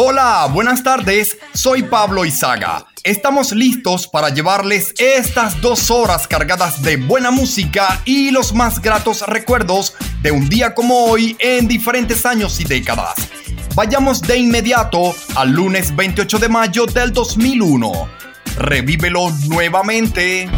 Hola, buenas tardes, soy Pablo Izaga. Estamos listos para llevarles estas dos horas cargadas de buena música y los más gratos recuerdos de un día como hoy en diferentes años y décadas. Vayamos de inmediato al lunes 28 de mayo del 2001. Revívelo nuevamente.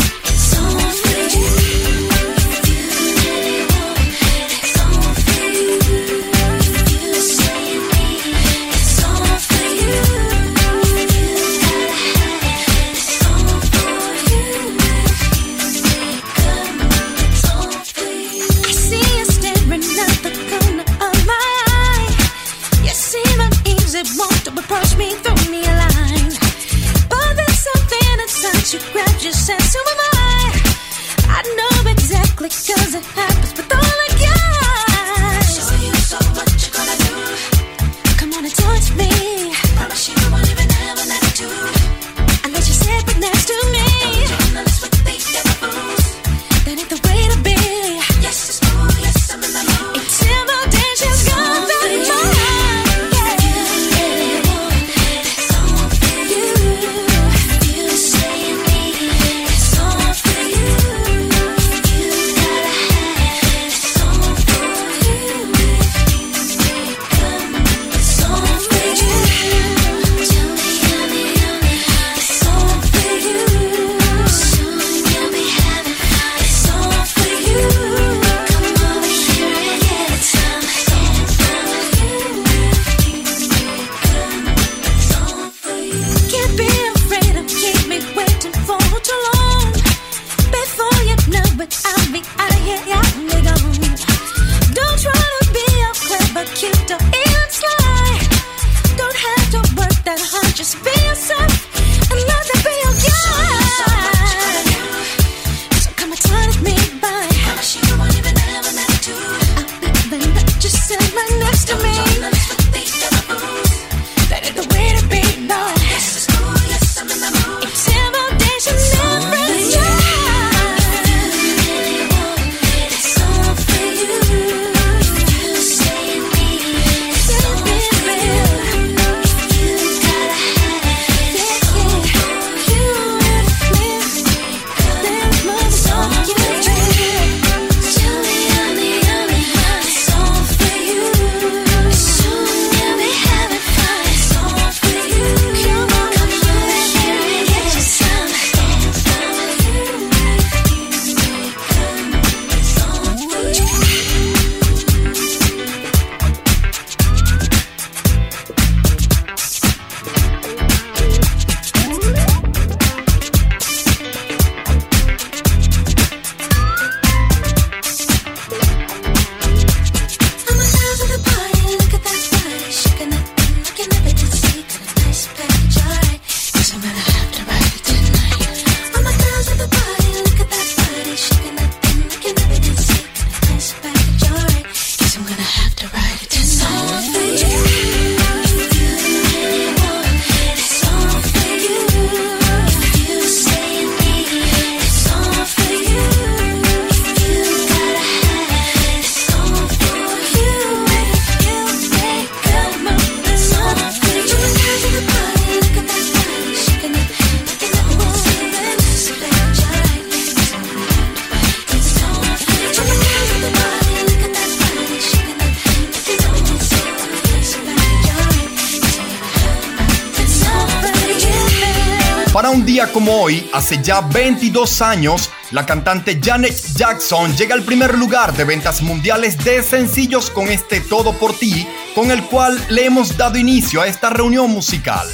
Hace ya 22 años, la cantante Janet Jackson llega al primer lugar de ventas mundiales de sencillos con este Todo por ti, con el cual le hemos dado inicio a esta reunión musical.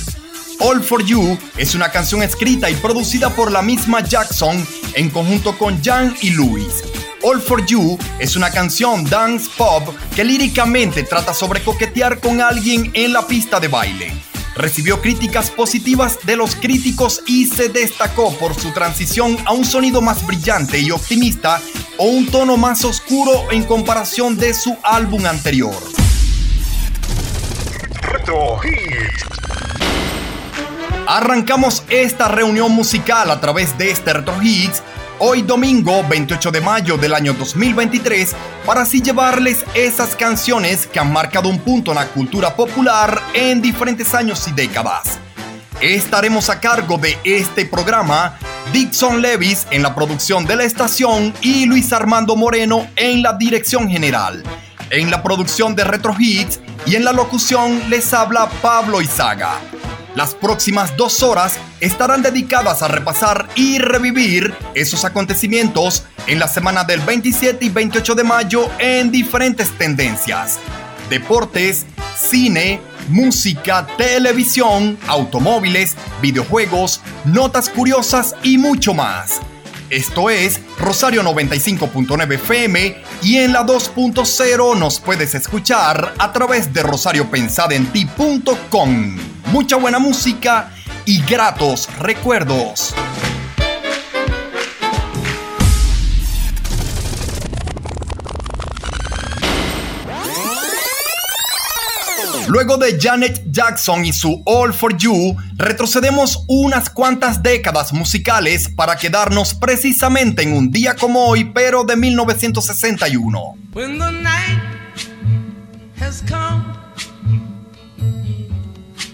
All for You es una canción escrita y producida por la misma Jackson en conjunto con Jan y Louis. All for You es una canción dance pop que líricamente trata sobre coquetear con alguien en la pista de baile. Recibió críticas positivas de los críticos y se destacó por su transición a un sonido más brillante y optimista o un tono más oscuro en comparación de su álbum anterior. Arrancamos esta reunión musical a través de este Retro Hits hoy domingo 28 de mayo del año 2023 para así llevarles esas canciones que han marcado un punto en la cultura popular en diferentes años y décadas. Estaremos a cargo de este programa Dixon Levis en la producción de la estación y Luis Armando Moreno en la dirección general. En la producción de Retro Hits y en la locución les habla Pablo Izaga. Las próximas dos horas estarán dedicadas a repasar y revivir esos acontecimientos en la semana del 27 y 28 de mayo en diferentes tendencias. Deportes, cine, música, televisión, automóviles, videojuegos, notas curiosas y mucho más. Esto es Rosario 95.9 FM y en la 2.0 nos puedes escuchar a través de rosariopensadenti.com. Mucha buena música y gratos recuerdos. Luego de Janet Jackson y su All for You, retrocedemos unas cuantas décadas musicales para quedarnos precisamente en un día como hoy, pero de 1961. When the night has come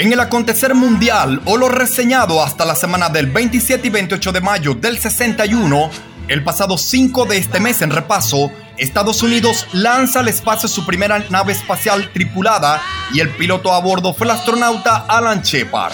En el acontecer mundial o lo reseñado hasta la semana del 27 y 28 de mayo del 61, el pasado 5 de este mes en repaso, Estados Unidos lanza al espacio su primera nave espacial tripulada y el piloto a bordo fue el astronauta Alan Shepard.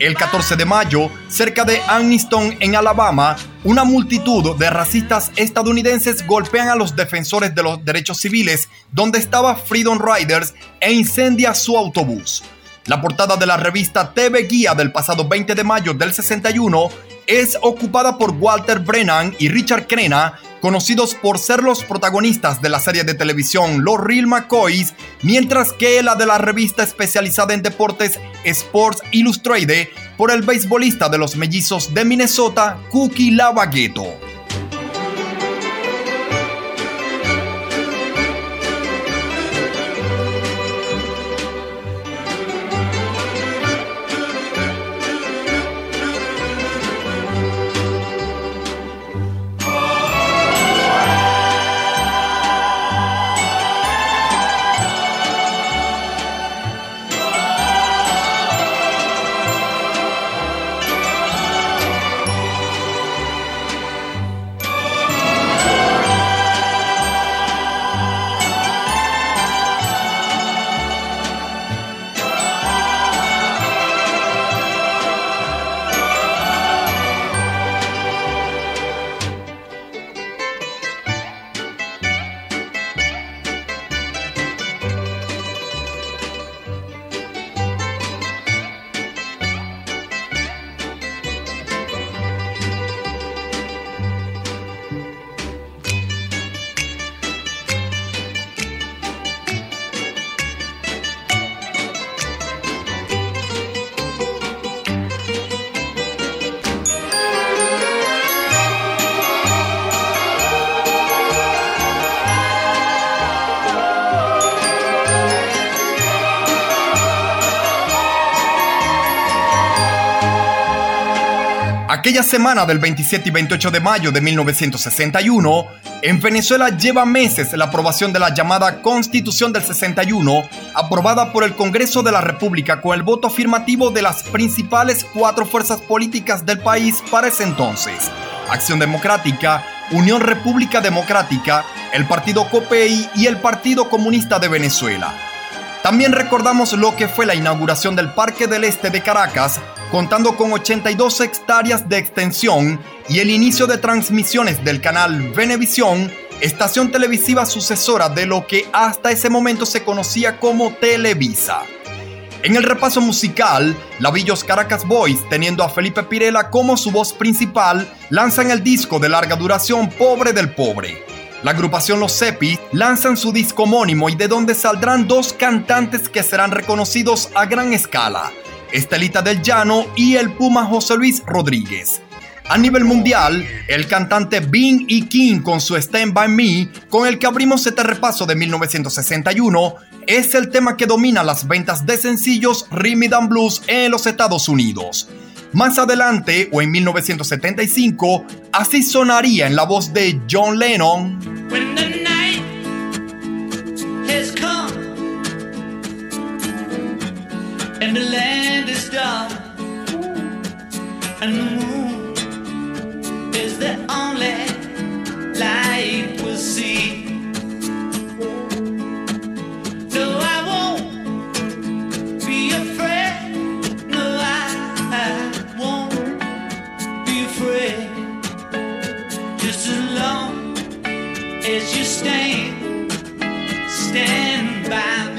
El 14 de mayo, cerca de Anniston, en Alabama, una multitud de racistas estadounidenses golpean a los defensores de los derechos civiles donde estaba Freedom Riders e incendia su autobús. La portada de la revista TV Guía del pasado 20 de mayo del 61 es ocupada por Walter Brennan y Richard Crenna, conocidos por ser los protagonistas de la serie de televisión Los Real McCoys, mientras que la de la revista especializada en deportes Sports Illustrated por el beisbolista de los mellizos de Minnesota, Cookie Lavagueto. Semana del 27 y 28 de mayo de 1961, en Venezuela lleva meses la aprobación de la llamada Constitución del 61, aprobada por el Congreso de la República con el voto afirmativo de las principales cuatro fuerzas políticas del país para ese entonces. Acción Democrática, Unión República Democrática, el Partido COPEI y el Partido Comunista de Venezuela. También recordamos lo que fue la inauguración del Parque del Este de Caracas, contando con 82 hectáreas de extensión y el inicio de transmisiones del canal Venevisión, estación televisiva sucesora de lo que hasta ese momento se conocía como Televisa. En el repaso musical, Lavillos Caracas Boys, teniendo a Felipe Pirela como su voz principal, lanzan el disco de larga duración Pobre del Pobre. La agrupación Los Sepis lanzan su disco homónimo y de donde saldrán dos cantantes que serán reconocidos a gran escala, Estelita del Llano y el Puma José Luis Rodríguez. A nivel mundial, el cantante Bing y King con su Stand By Me, con el que abrimos este repaso de 1961, es el tema que domina las ventas de sencillos Rhythm and Blues en los Estados Unidos. Más adelante, o en 1975, así sonaría en la voz de John Lennon. the land is dark and the moon is the only light we'll see. No, I won't be afraid. No, I, I won't be afraid. Just as long as you stand, stand by.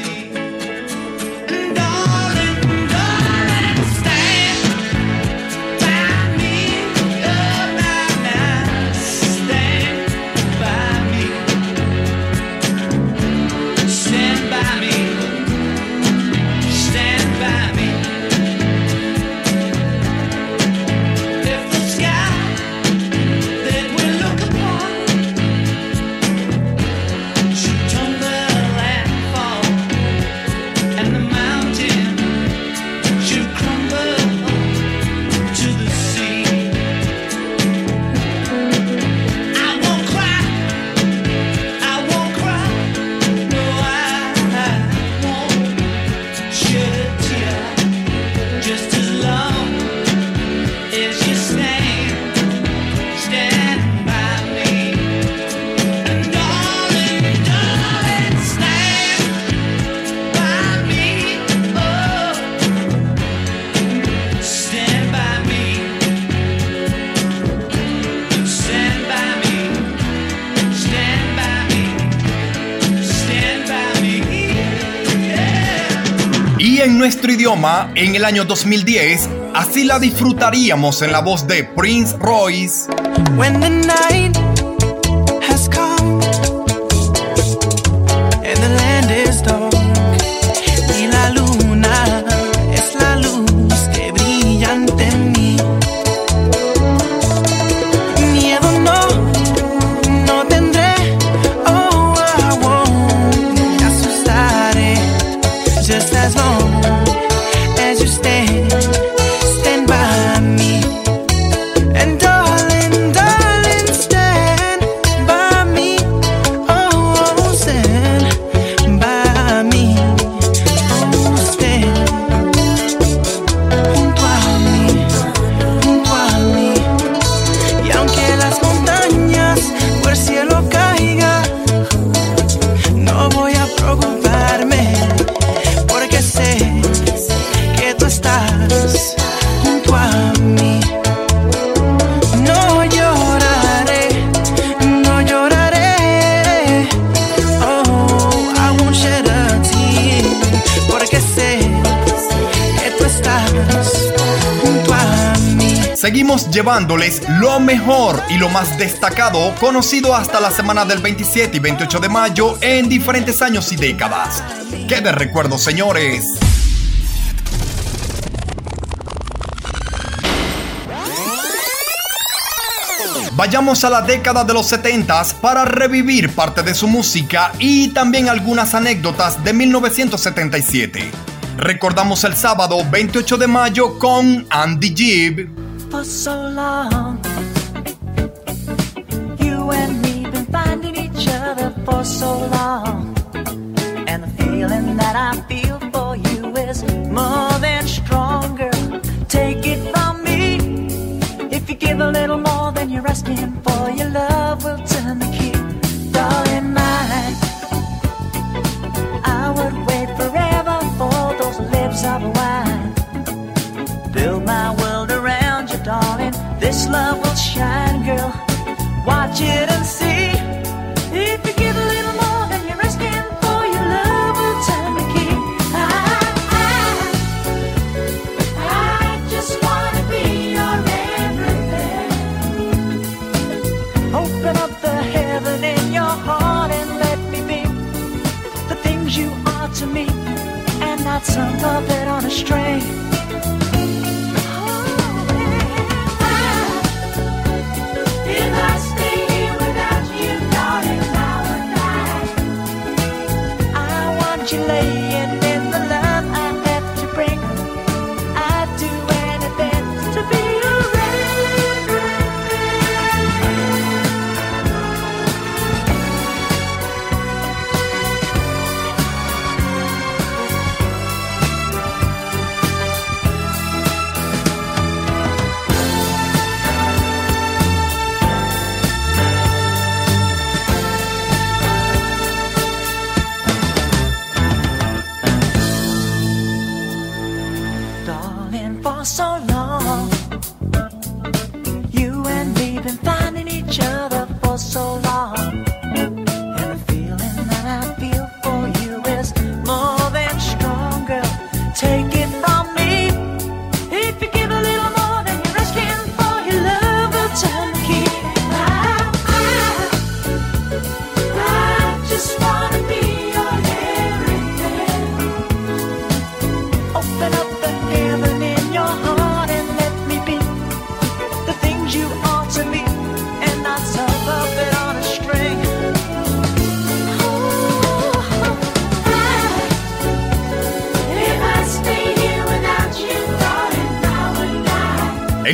En el año 2010, así la disfrutaríamos en la voz de Prince Royce. Llevándoles lo mejor y lo más destacado conocido hasta la semana del 27 y 28 de mayo en diferentes años y décadas. ¡Qué de recuerdos, señores! Vayamos a la década de los 70 para revivir parte de su música y también algunas anécdotas de 1977. Recordamos el sábado 28 de mayo con Andy Gibb. For so long. You and me been finding each other for so long. And the feeling that I feel for you is more than stronger. Take it from me. If you give a little more than you're asking for, your love will you.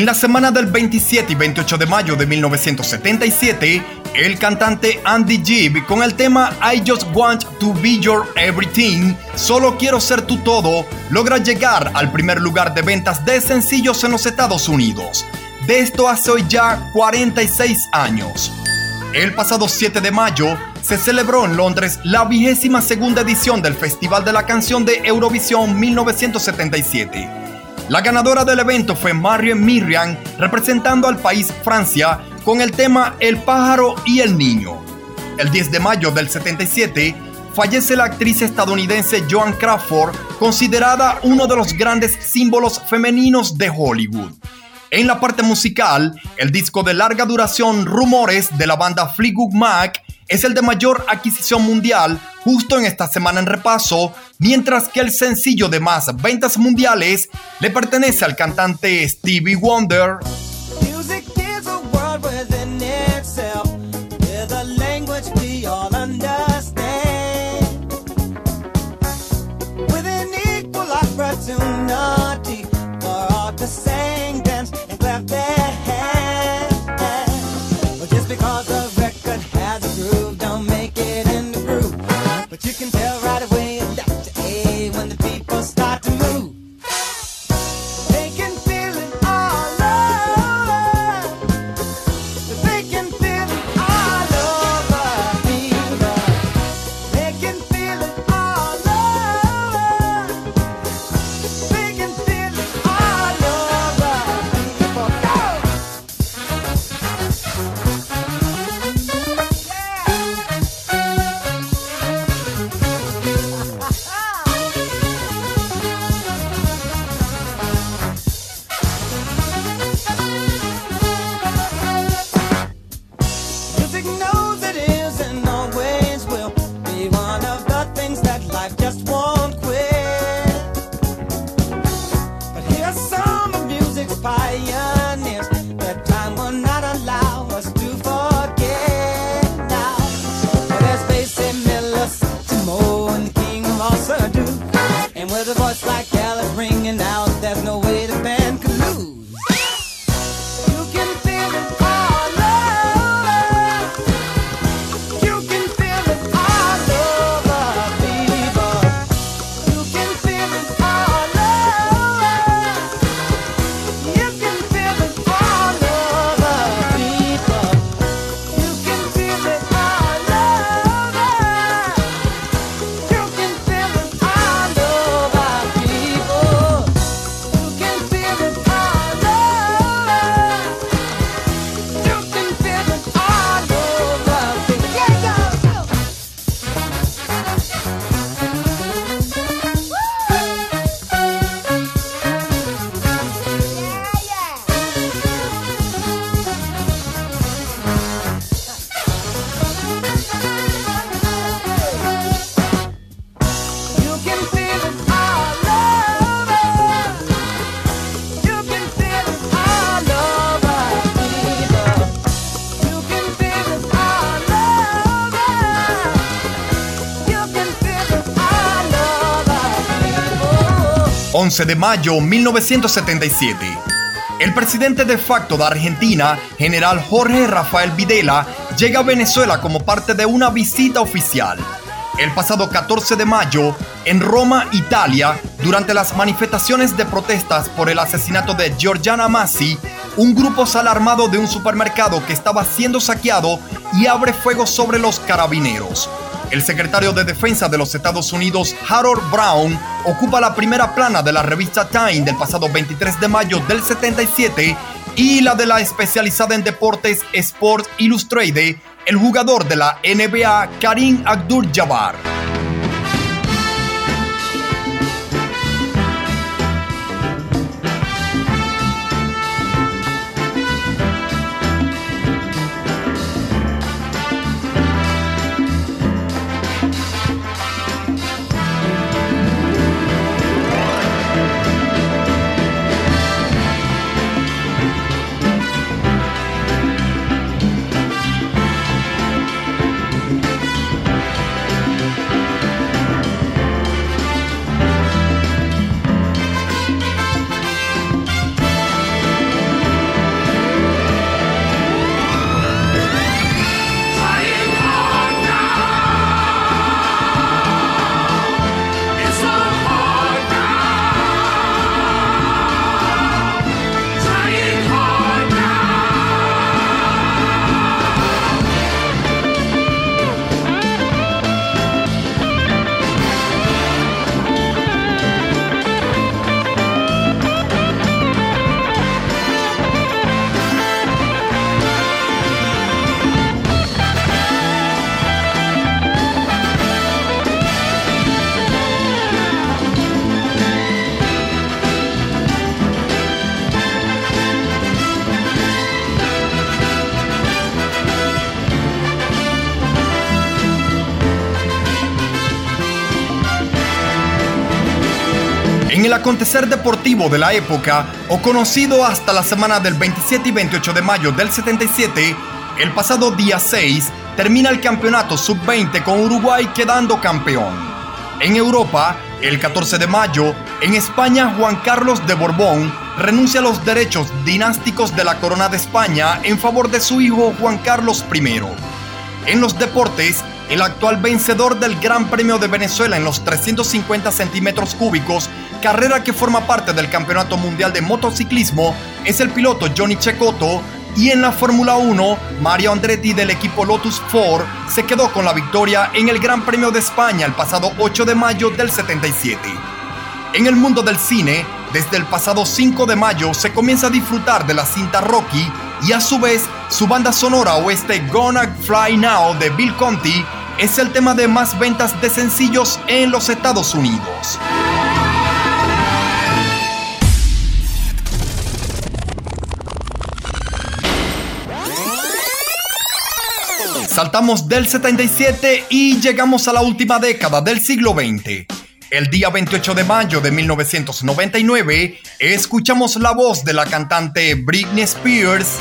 En la semana del 27 y 28 de mayo de 1977, el cantante Andy Gibb con el tema I Just Want to Be Your Everything, Solo Quiero Ser Tu Todo, logra llegar al primer lugar de ventas de sencillos en los Estados Unidos. De esto hace hoy ya 46 años. El pasado 7 de mayo se celebró en Londres la vigésima segunda edición del Festival de la Canción de Eurovisión 1977. La ganadora del evento fue Marion Miriam, representando al país Francia con el tema El pájaro y el niño. El 10 de mayo del 77 fallece la actriz estadounidense Joan Crawford, considerada uno de los grandes símbolos femeninos de Hollywood. En la parte musical, el disco de larga duración Rumores de la banda Fleetwood Mac es el de mayor adquisición mundial justo en esta semana en repaso, mientras que el sencillo de más ventas mundiales le pertenece al cantante Stevie Wonder. 11 de mayo 1977. El presidente de facto de Argentina, general Jorge Rafael Videla, llega a Venezuela como parte de una visita oficial. El pasado 14 de mayo, en Roma, Italia, durante las manifestaciones de protestas por el asesinato de Giorgiana Massi, un grupo sale armado de un supermercado que estaba siendo saqueado y abre fuego sobre los carabineros. El secretario de Defensa de los Estados Unidos, Harold Brown, ocupa la primera plana de la revista Time del pasado 23 de mayo del 77 y la de la especializada en deportes Sports Illustrated, el jugador de la NBA Karim Abdul-Jabbar. Acontecer deportivo de la época, o conocido hasta la semana del 27 y 28 de mayo del 77, el pasado día 6 termina el campeonato sub-20 con Uruguay quedando campeón. En Europa, el 14 de mayo, en España Juan Carlos de Borbón renuncia a los derechos dinásticos de la corona de España en favor de su hijo Juan Carlos I. En los deportes, el actual vencedor del Gran Premio de Venezuela en los 350 centímetros cúbicos carrera que forma parte del Campeonato Mundial de Motociclismo es el piloto Johnny Cecotto y en la Fórmula 1, Mario Andretti del equipo Lotus Ford se quedó con la victoria en el Gran Premio de España el pasado 8 de mayo del 77. En el mundo del cine, desde el pasado 5 de mayo se comienza a disfrutar de la cinta Rocky y a su vez su banda sonora oeste Gonna Fly Now de Bill Conti es el tema de más ventas de sencillos en los Estados Unidos. Saltamos del 77 y llegamos a la última década del siglo XX. El día 28 de mayo de 1999, escuchamos la voz de la cantante Britney Spears.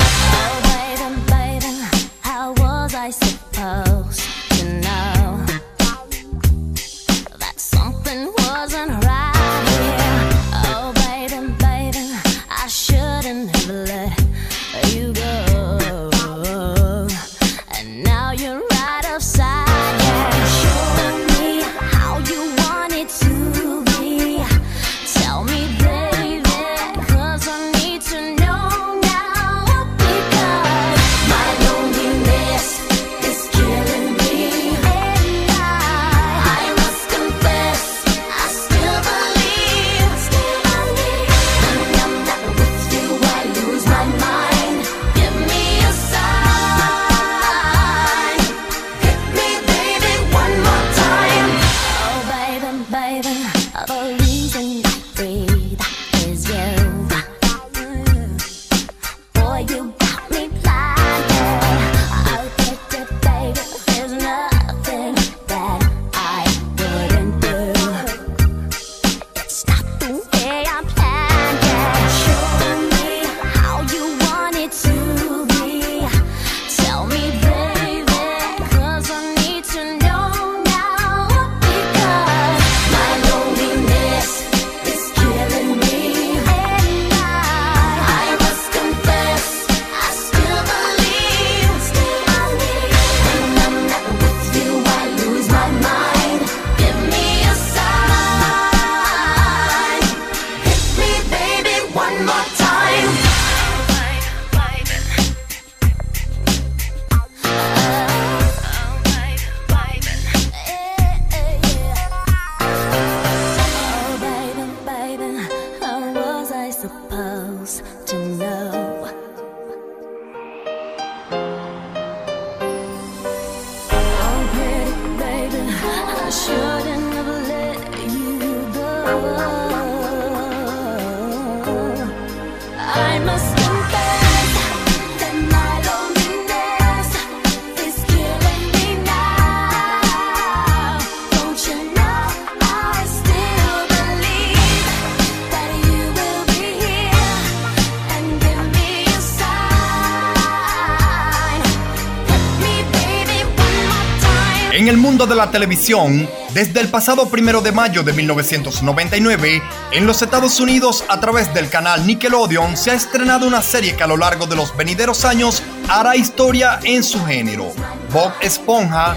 Televisión, desde el pasado primero de mayo de 1999, en los Estados Unidos a través del canal Nickelodeon se ha estrenado una serie que a lo largo de los venideros años hará historia en su género, Bob Esponja.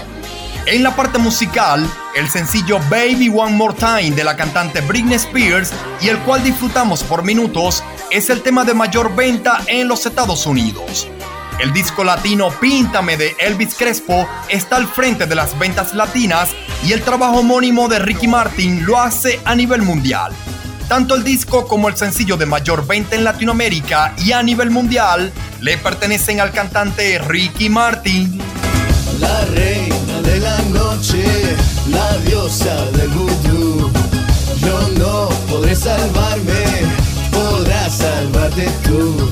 En la parte musical, el sencillo Baby One More Time de la cantante Britney Spears y el cual disfrutamos por minutos es el tema de mayor venta en los Estados Unidos. El disco latino Píntame de Elvis Crespo está al frente de las ventas latinas y el trabajo homónimo de Ricky Martin lo hace a nivel mundial. Tanto el disco como el sencillo de mayor venta en Latinoamérica y a nivel mundial le pertenecen al cantante Ricky Martin. La reina de la noche, la diosa del vudú. Yo no podré salvarme, podrás salvarte tú.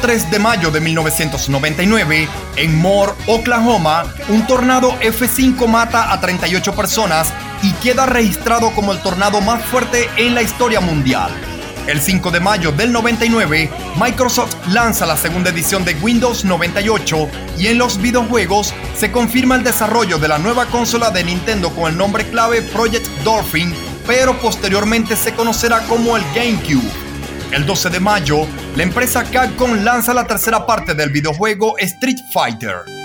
3 de mayo de 1999, en Moore, Oklahoma, un tornado F5 mata a 38 personas y queda registrado como el tornado más fuerte en la historia mundial. El 5 de mayo del 99, Microsoft lanza la segunda edición de Windows 98 y en los videojuegos se confirma el desarrollo de la nueva consola de Nintendo con el nombre clave Project Dolphin, pero posteriormente se conocerá como el GameCube. El 12 de mayo, la empresa Capcom lanza la tercera parte del videojuego Street Fighter.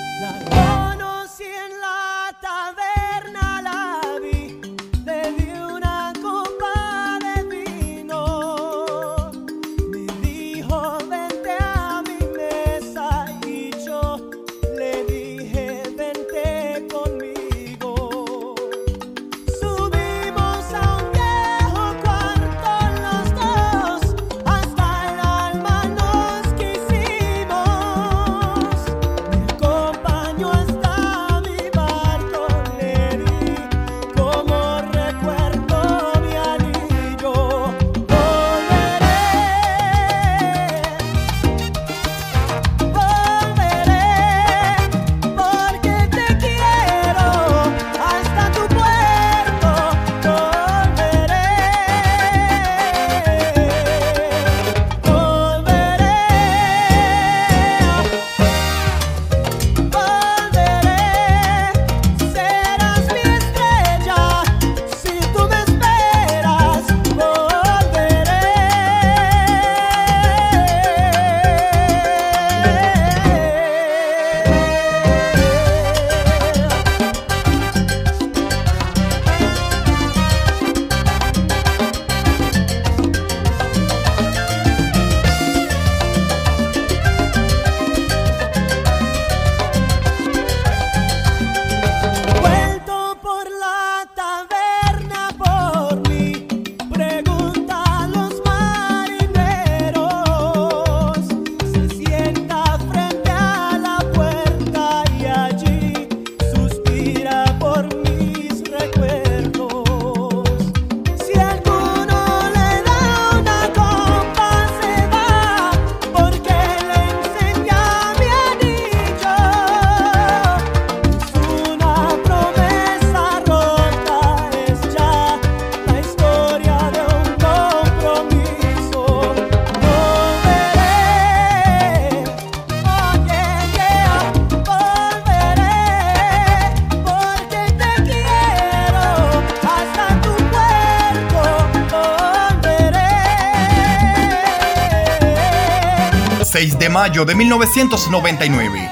Mayo de 1999.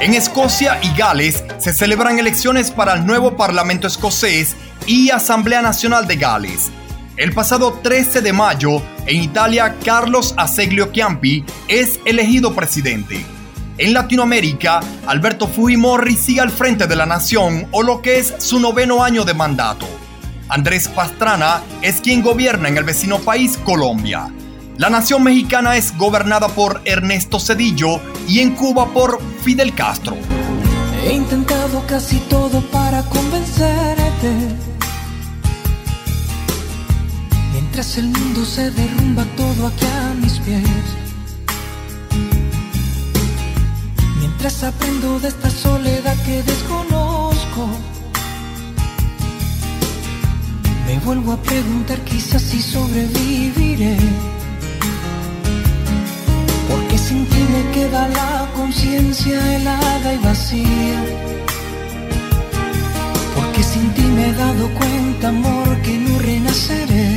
En Escocia y Gales se celebran elecciones para el nuevo Parlamento escocés y Asamblea Nacional de Gales. El pasado 13 de mayo, en Italia, Carlos Aseglio Chiampi es elegido presidente. En Latinoamérica, Alberto Fujimori sigue al frente de la nación o lo que es su noveno año de mandato. Andrés Pastrana es quien gobierna en el vecino país Colombia. La nación mexicana es gobernada por Ernesto Cedillo y en Cuba por Fidel Castro. He intentado casi todo para convencerte. Mientras el mundo se derrumba todo aquí a mis pies. Mientras aprendo de esta soledad que desconozco. Me vuelvo a preguntar quizás si sobreviviré. Sin ti me queda la conciencia helada y vacía. Porque sin ti me he dado cuenta, amor, que no renaceré.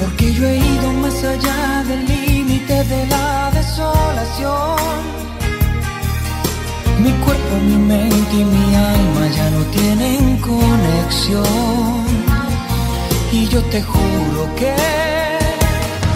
Porque yo he ido más allá del límite de la desolación. Mi cuerpo, mi mente y mi alma ya no tienen conexión. Y yo te juro que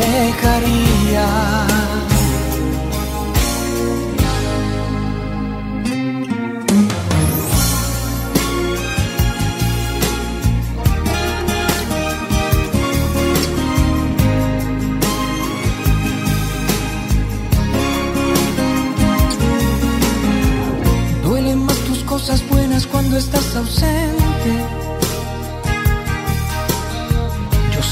dejaría? Duelen más tus cosas buenas cuando estás ausente.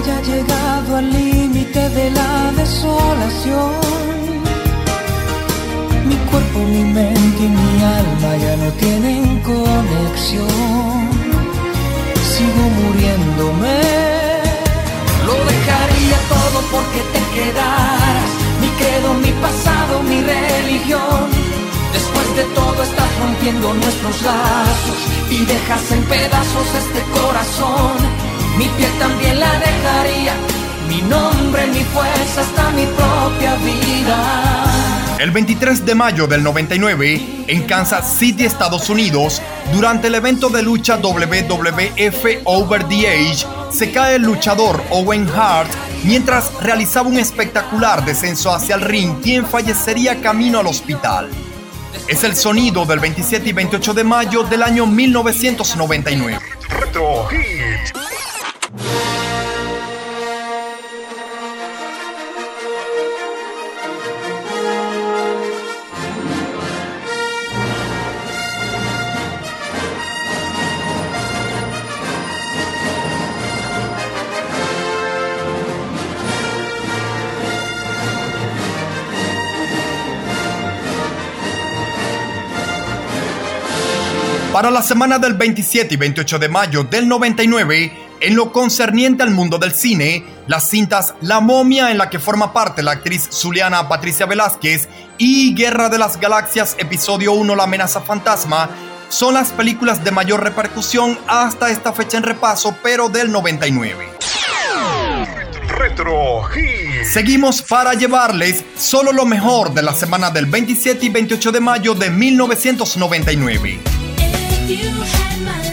Haya llegado al límite de la desolación. Mi cuerpo, mi mente y mi alma ya no tienen conexión. Sigo muriéndome. Lo dejaría todo porque te quedaras. Mi credo, mi pasado, mi religión. Después de todo estás rompiendo nuestros lazos y dejas en pedazos este corazón. Mi piel también la dejaría. Mi nombre, mi fuerza, hasta mi propia vida. El 23 de mayo del 99, en Kansas City, Estados Unidos, durante el evento de lucha WWF Over the Age, se cae el luchador Owen Hart mientras realizaba un espectacular descenso hacia el ring, quien fallecería camino al hospital. Es el sonido del 27 y 28 de mayo del año 1999. Retro Hit. Para la semana del 27 y 28 de mayo del 99, en lo concerniente al mundo del cine, las cintas La momia en la que forma parte la actriz zuliana Patricia Velázquez y Guerra de las Galaxias episodio 1 La amenaza fantasma son las películas de mayor repercusión hasta esta fecha en repaso, pero del 99. Retro Hit. Seguimos para llevarles solo lo mejor de la semana del 27 y 28 de mayo de 1999. You had my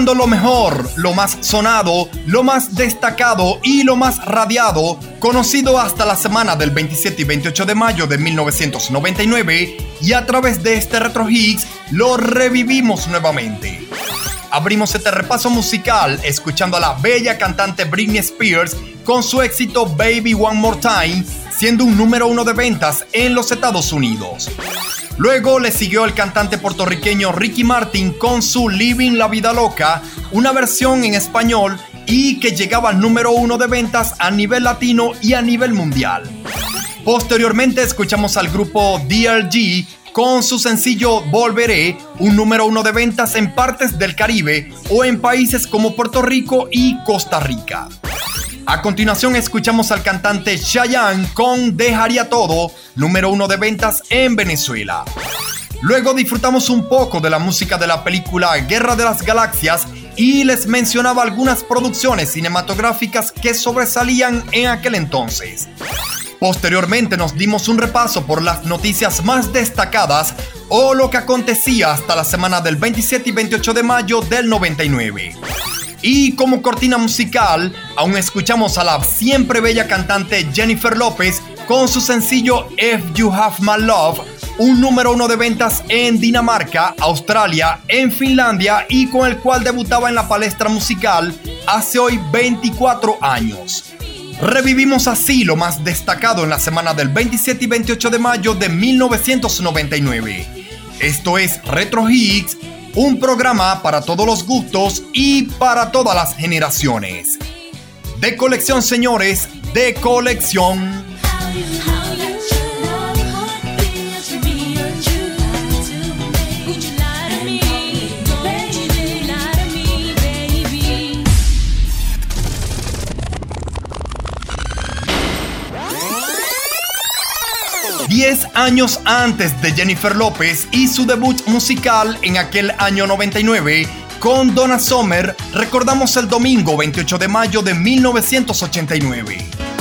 lo mejor, lo más sonado, lo más destacado y lo más radiado, conocido hasta la semana del 27 y 28 de mayo de 1999, y a través de este Retro Hits lo revivimos nuevamente. Abrimos este repaso musical escuchando a la bella cantante Britney Spears con su éxito Baby One More Time, siendo un número uno de ventas en los Estados Unidos. Luego le siguió el cantante puertorriqueño Ricky Martin con su Living la Vida Loca, una versión en español y que llegaba al número uno de ventas a nivel latino y a nivel mundial. Posteriormente escuchamos al grupo DRG con su sencillo Volveré, un número uno de ventas en partes del Caribe o en países como Puerto Rico y Costa Rica. A continuación escuchamos al cantante Chayanne con Dejaría Todo, número uno de ventas en Venezuela. Luego disfrutamos un poco de la música de la película Guerra de las Galaxias y les mencionaba algunas producciones cinematográficas que sobresalían en aquel entonces. Posteriormente nos dimos un repaso por las noticias más destacadas o lo que acontecía hasta la semana del 27 y 28 de mayo del 99. Y como cortina musical, aún escuchamos a la siempre bella cantante Jennifer López con su sencillo If You Have My Love, un número uno de ventas en Dinamarca, Australia, en Finlandia y con el cual debutaba en la palestra musical hace hoy 24 años. Revivimos así lo más destacado en la semana del 27 y 28 de mayo de 1999. Esto es Retro Hits un programa para todos los gustos y para todas las generaciones. De colección, señores, de colección. Diez años antes de Jennifer López y su debut musical en aquel año 99, con Donna Summer, recordamos el domingo 28 de mayo de 1989.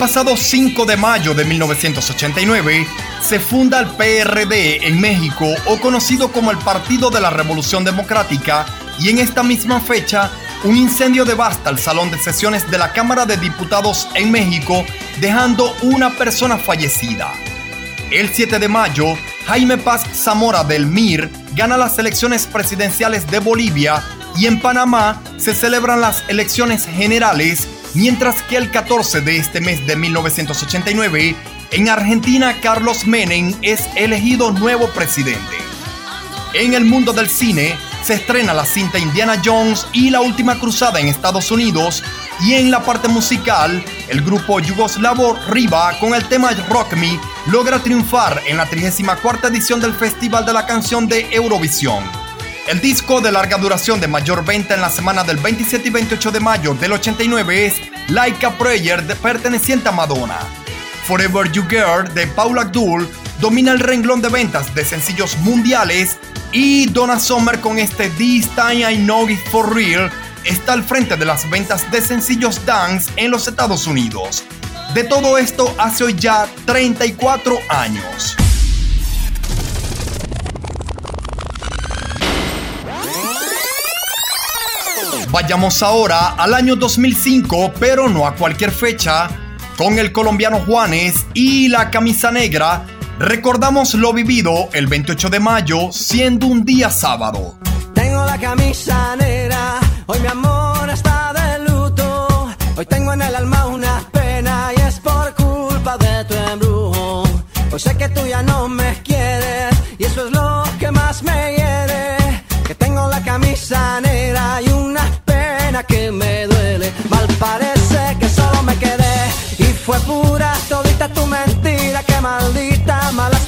Pasado 5 de mayo de 1989 se funda el PRD en México o conocido como el Partido de la Revolución Democrática y en esta misma fecha un incendio devasta el salón de sesiones de la Cámara de Diputados en México, dejando una persona fallecida. El 7 de mayo, Jaime Paz Zamora del MIR gana las elecciones presidenciales de Bolivia y en Panamá se celebran las elecciones generales, mientras que el 14 de este mes de 1989, en Argentina Carlos Menem es elegido nuevo presidente. En el mundo del cine, se estrena la cinta Indiana Jones y la última cruzada en Estados Unidos y en la parte musical, el grupo yugoslavo Riva con el tema Rock Me logra triunfar en la 34 edición del Festival de la Canción de Eurovisión. El disco de larga duración de mayor venta en la semana del 27 y 28 de mayo del 89 es Like a Prayer de perteneciente a Madonna. Forever You Girl de Paula Abdul domina el renglón de ventas de sencillos mundiales y Donna Summer con este This Time I Know It For Real está al frente de las ventas de sencillos dance en los Estados Unidos. De todo esto hace hoy ya 34 años. Vayamos ahora al año 2005, pero no a cualquier fecha, con el colombiano Juanes y la camisa negra Recordamos lo vivido el 28 de mayo, siendo un día sábado. Tengo la camisa negra, hoy mi amor está de luto. Hoy tengo en el alma una pena y es por culpa de tu embrujo. Hoy sé que tú ya no me quieres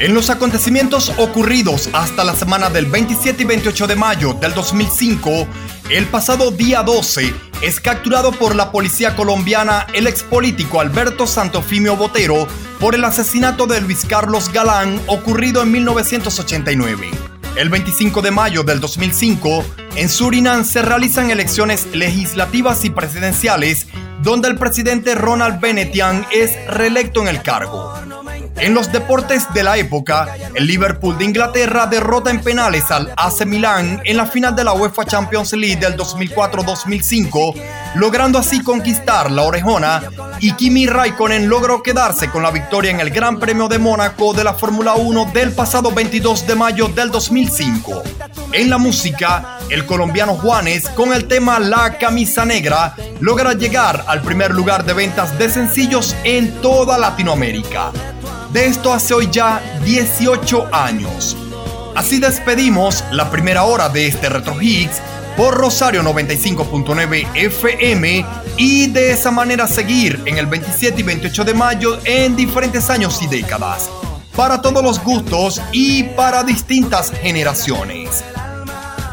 En los acontecimientos ocurridos hasta la semana del 27 y 28 de mayo del 2005, el pasado día 12 es capturado por la policía colombiana el expolítico Alberto Santofimio Botero por el asesinato de Luis Carlos Galán ocurrido en 1989. El 25 de mayo del 2005, en Surinam se realizan elecciones legislativas y presidenciales donde el presidente Ronald Benetian es reelecto en el cargo. En los deportes de la época, el Liverpool de Inglaterra derrota en penales al AC Milan en la final de la UEFA Champions League del 2004-2005, logrando así conquistar la orejona y Kimi Raikkonen logró quedarse con la victoria en el Gran Premio de Mónaco de la Fórmula 1 del pasado 22 de mayo del 2005. En la música, el colombiano Juanes con el tema La Camisa Negra logra llegar al primer lugar de ventas de sencillos en toda Latinoamérica. De esto hace hoy ya 18 años. Así despedimos la primera hora de este Retro Hits por Rosario 95.9 FM y de esa manera seguir en el 27 y 28 de mayo en diferentes años y décadas, para todos los gustos y para distintas generaciones.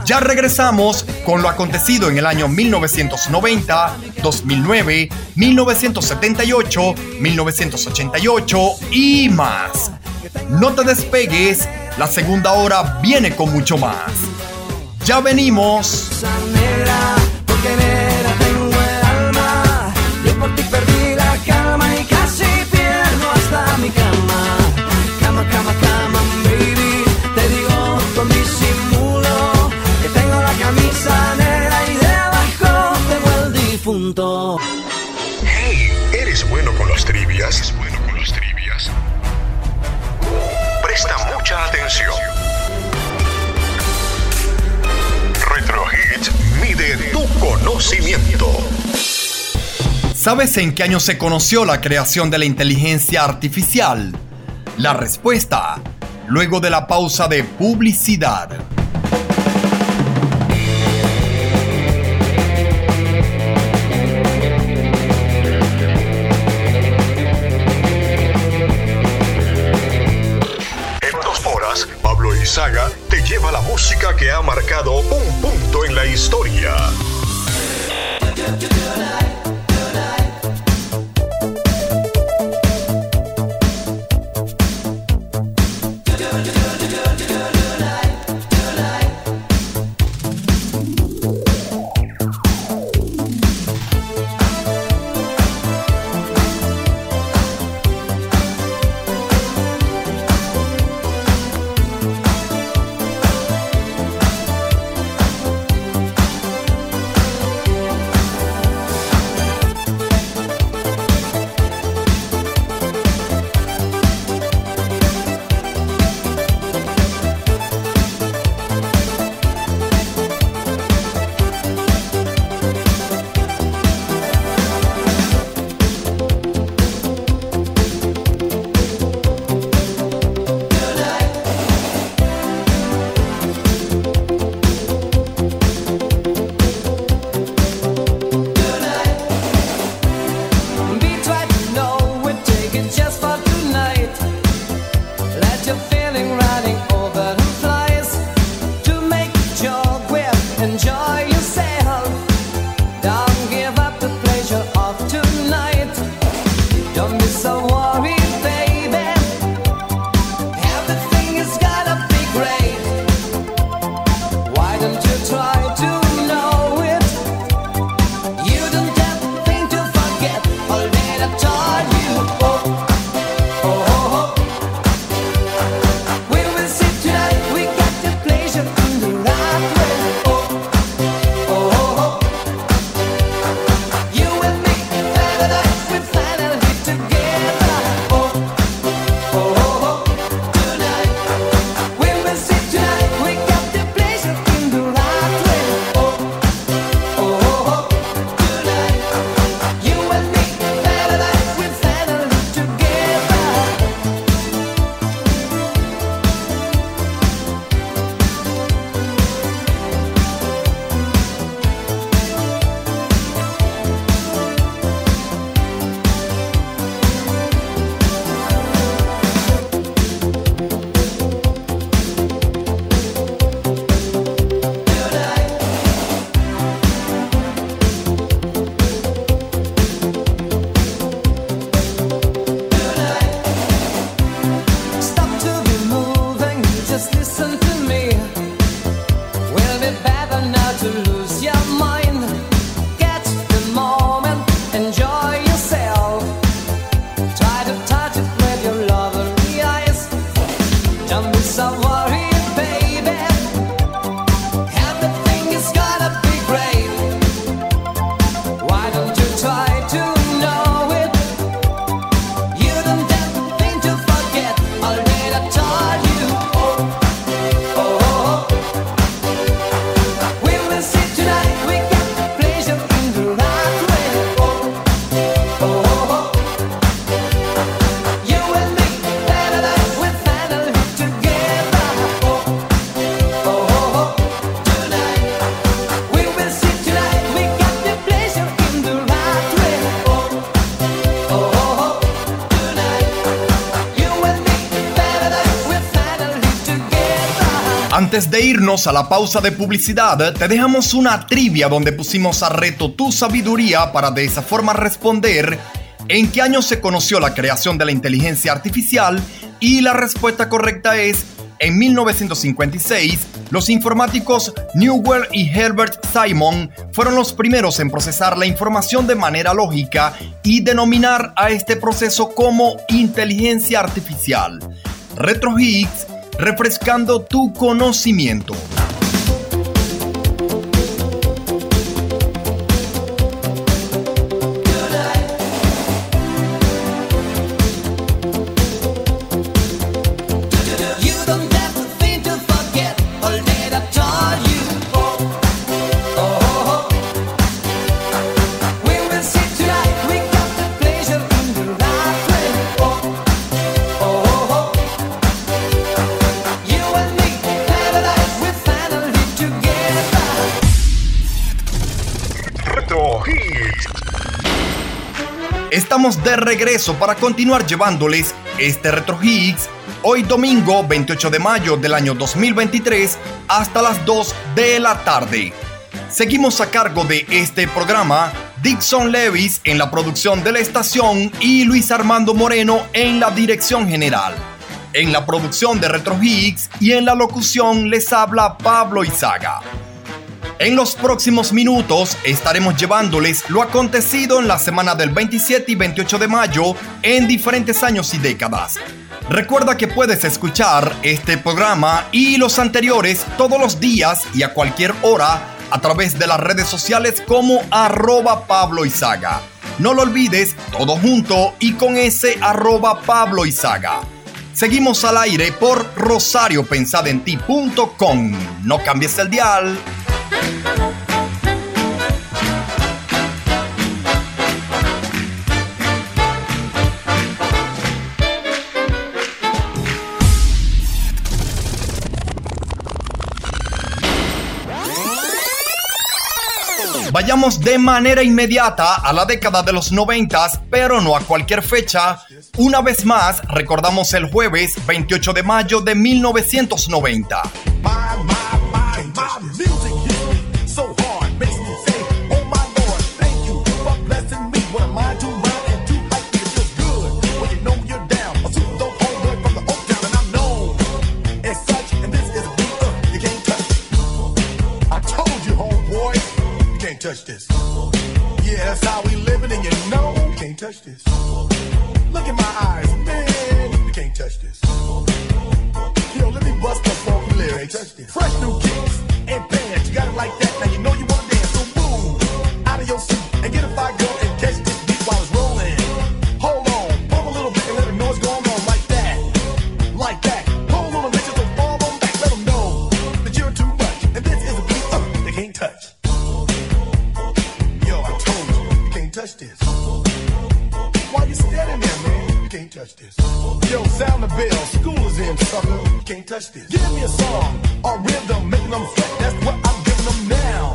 Ya regresamos con lo acontecido en el año 1990, 2009, 1978, 1988 y más. No te despegues, la segunda hora viene con mucho más. Ya venimos. Conocimiento. ¿Sabes en qué año se conoció la creación de la inteligencia artificial? La respuesta, luego de la pausa de publicidad. Saga te lleva la música que ha marcado un punto en la historia. Good night. De irnos a la pausa de publicidad, te dejamos una trivia donde pusimos a reto tu sabiduría para de esa forma responder en qué año se conoció la creación de la inteligencia artificial y la respuesta correcta es en 1956, los informáticos Newell y Herbert Simon fueron los primeros en procesar la información de manera lógica y denominar a este proceso como inteligencia artificial. Retro Higgs refrescando tu conocimiento. De regreso para continuar llevándoles este Retro Higgs hoy domingo 28 de mayo del año 2023 hasta las 2 de la tarde. Seguimos a cargo de este programa Dixon Levis en la producción de la estación y Luis Armando Moreno en la dirección general. En la producción de Retro Higgs y en la locución les habla Pablo Izaga. En los próximos minutos estaremos llevándoles lo acontecido en la semana del 27 y 28 de mayo en diferentes años y décadas. Recuerda que puedes escuchar este programa y los anteriores todos los días y a cualquier hora a través de las redes sociales como arroba Pablo Izaga. No lo olvides, todo junto y con ese arroba Pablo Izaga. Seguimos al aire por rosariopensadenti.com. No cambies el dial. Vayamos de manera inmediata a la década de los 90, pero no a cualquier fecha. Una vez más, recordamos el jueves 28 de mayo de 1990. Touch this. Yeah, that's how we living, and you know you can't touch this. Look in my eyes, man, you can't touch this. Yo, let me bust the funky lyrics. Fresh new kicks and pants, you got it like that. Why you standing there, man? You can't touch this. Yo, sound the bell, school is in, sucker. You can't touch this. Give me a song, a rhythm, making them sweat. That's what I'm giving them now.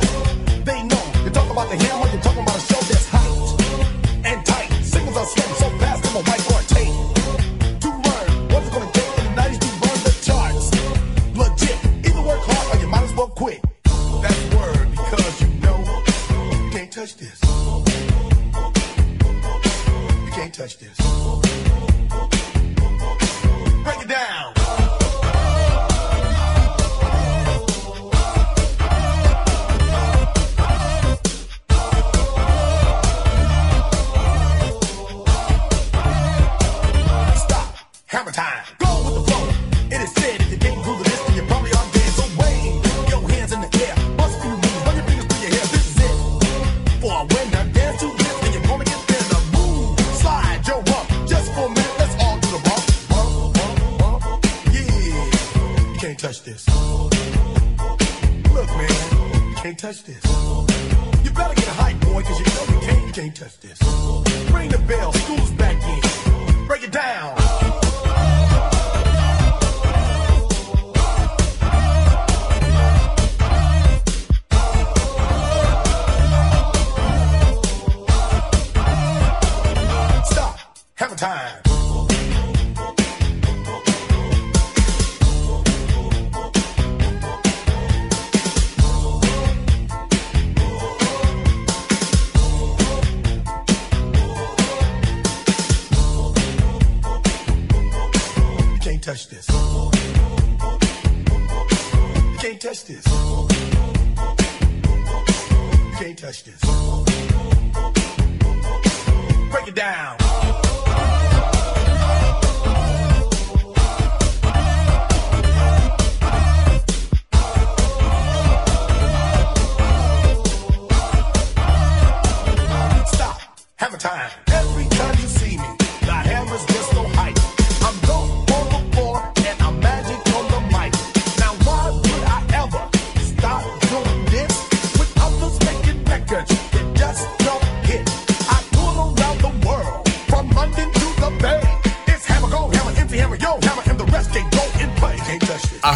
They know. You talk about the hammer, you're talking about a show You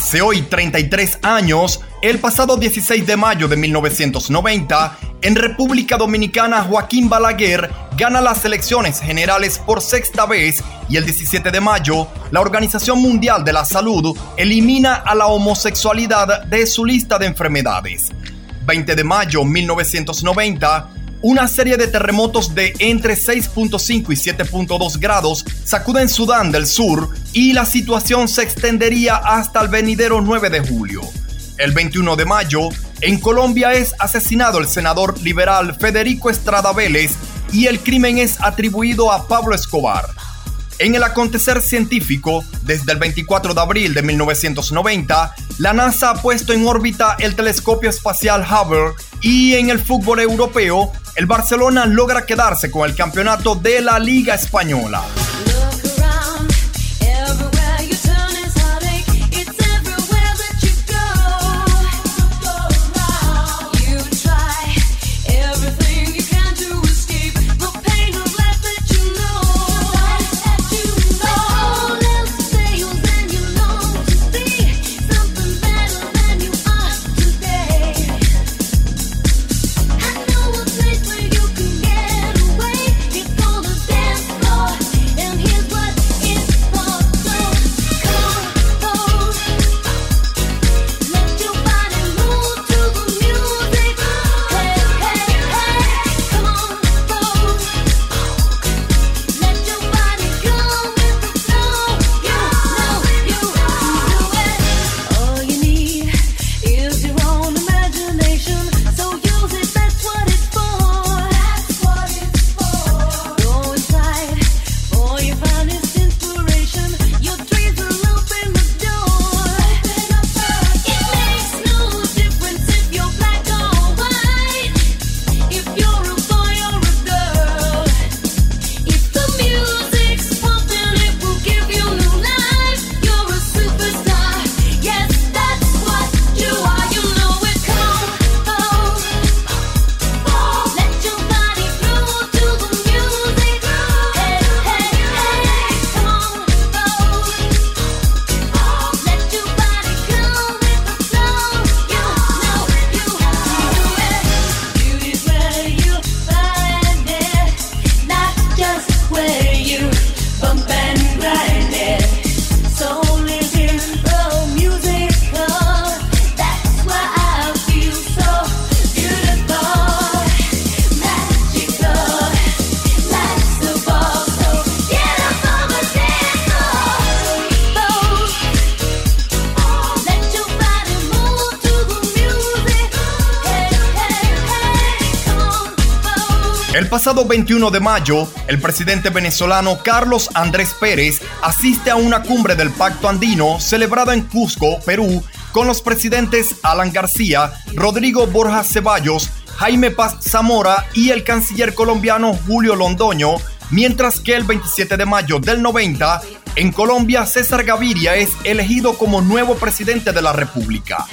Hace hoy 33 años, el pasado 16 de mayo de 1990, en República Dominicana Joaquín Balaguer gana las elecciones generales por sexta vez y el 17 de mayo la Organización Mundial de la Salud elimina a la homosexualidad de su lista de enfermedades. 20 de mayo 1990, una serie de terremotos de entre 6.5 y 7.2 grados sacuden Sudán del Sur y la situación se extendería hasta el venidero 9 de julio. El 21 de mayo, en Colombia es asesinado el senador liberal Federico Estrada Vélez y el crimen es atribuido a Pablo Escobar. En el acontecer científico, desde el 24 de abril de 1990, la NASA ha puesto en órbita el telescopio espacial Hubble y en el fútbol europeo, el Barcelona logra quedarse con el campeonato de la Liga Española. Pasado 21 de mayo, el presidente venezolano Carlos Andrés Pérez asiste a una cumbre del Pacto Andino celebrada en Cusco, Perú, con los presidentes Alan García, Rodrigo Borja Ceballos, Jaime Paz Zamora y el canciller colombiano Julio Londoño, mientras que el 27 de mayo del 90, en Colombia César Gaviria es elegido como nuevo presidente de la República.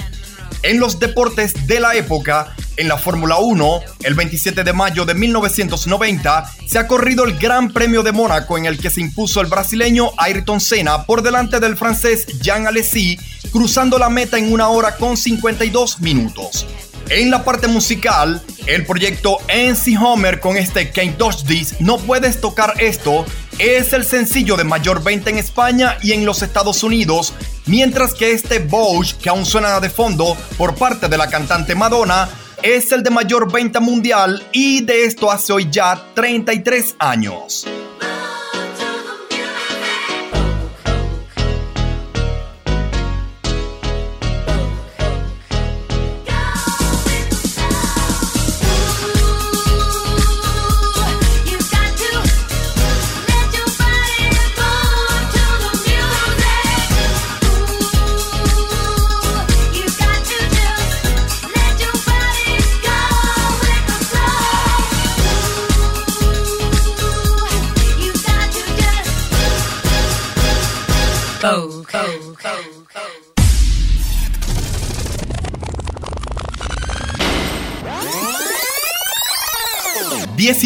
En los deportes de la época, en la Fórmula 1, el 27 de mayo de 1990, se ha corrido el Gran Premio de Mónaco en el que se impuso el brasileño Ayrton Senna por delante del francés Jean Alesi, cruzando la meta en una hora con 52 minutos. En la parte musical, el proyecto NC Homer con este Can't Touch This, No Puedes Tocar Esto, es el sencillo de mayor venta en España y en los Estados Unidos, mientras que este Bosch, que aún suena de fondo por parte de la cantante Madonna, es el de mayor venta mundial y de esto hace hoy ya 33 años.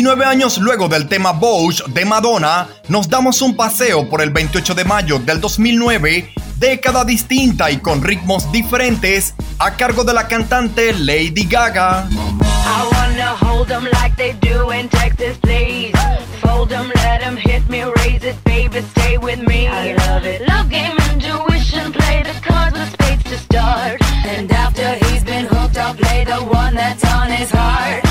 19 años luego del tema Bosch de Madonna, nos damos un paseo por el 28 de mayo del 2009, década distinta y con ritmos diferentes, a cargo de la cantante Lady Gaga. I wanna hold them like they do in Texas, please. Fold them, let them hit me, raise it, baby, stay with me. I love it. Love game, intuition, play the cards with spades to start. And after he's been hooked, I'll play the one that's on his heart.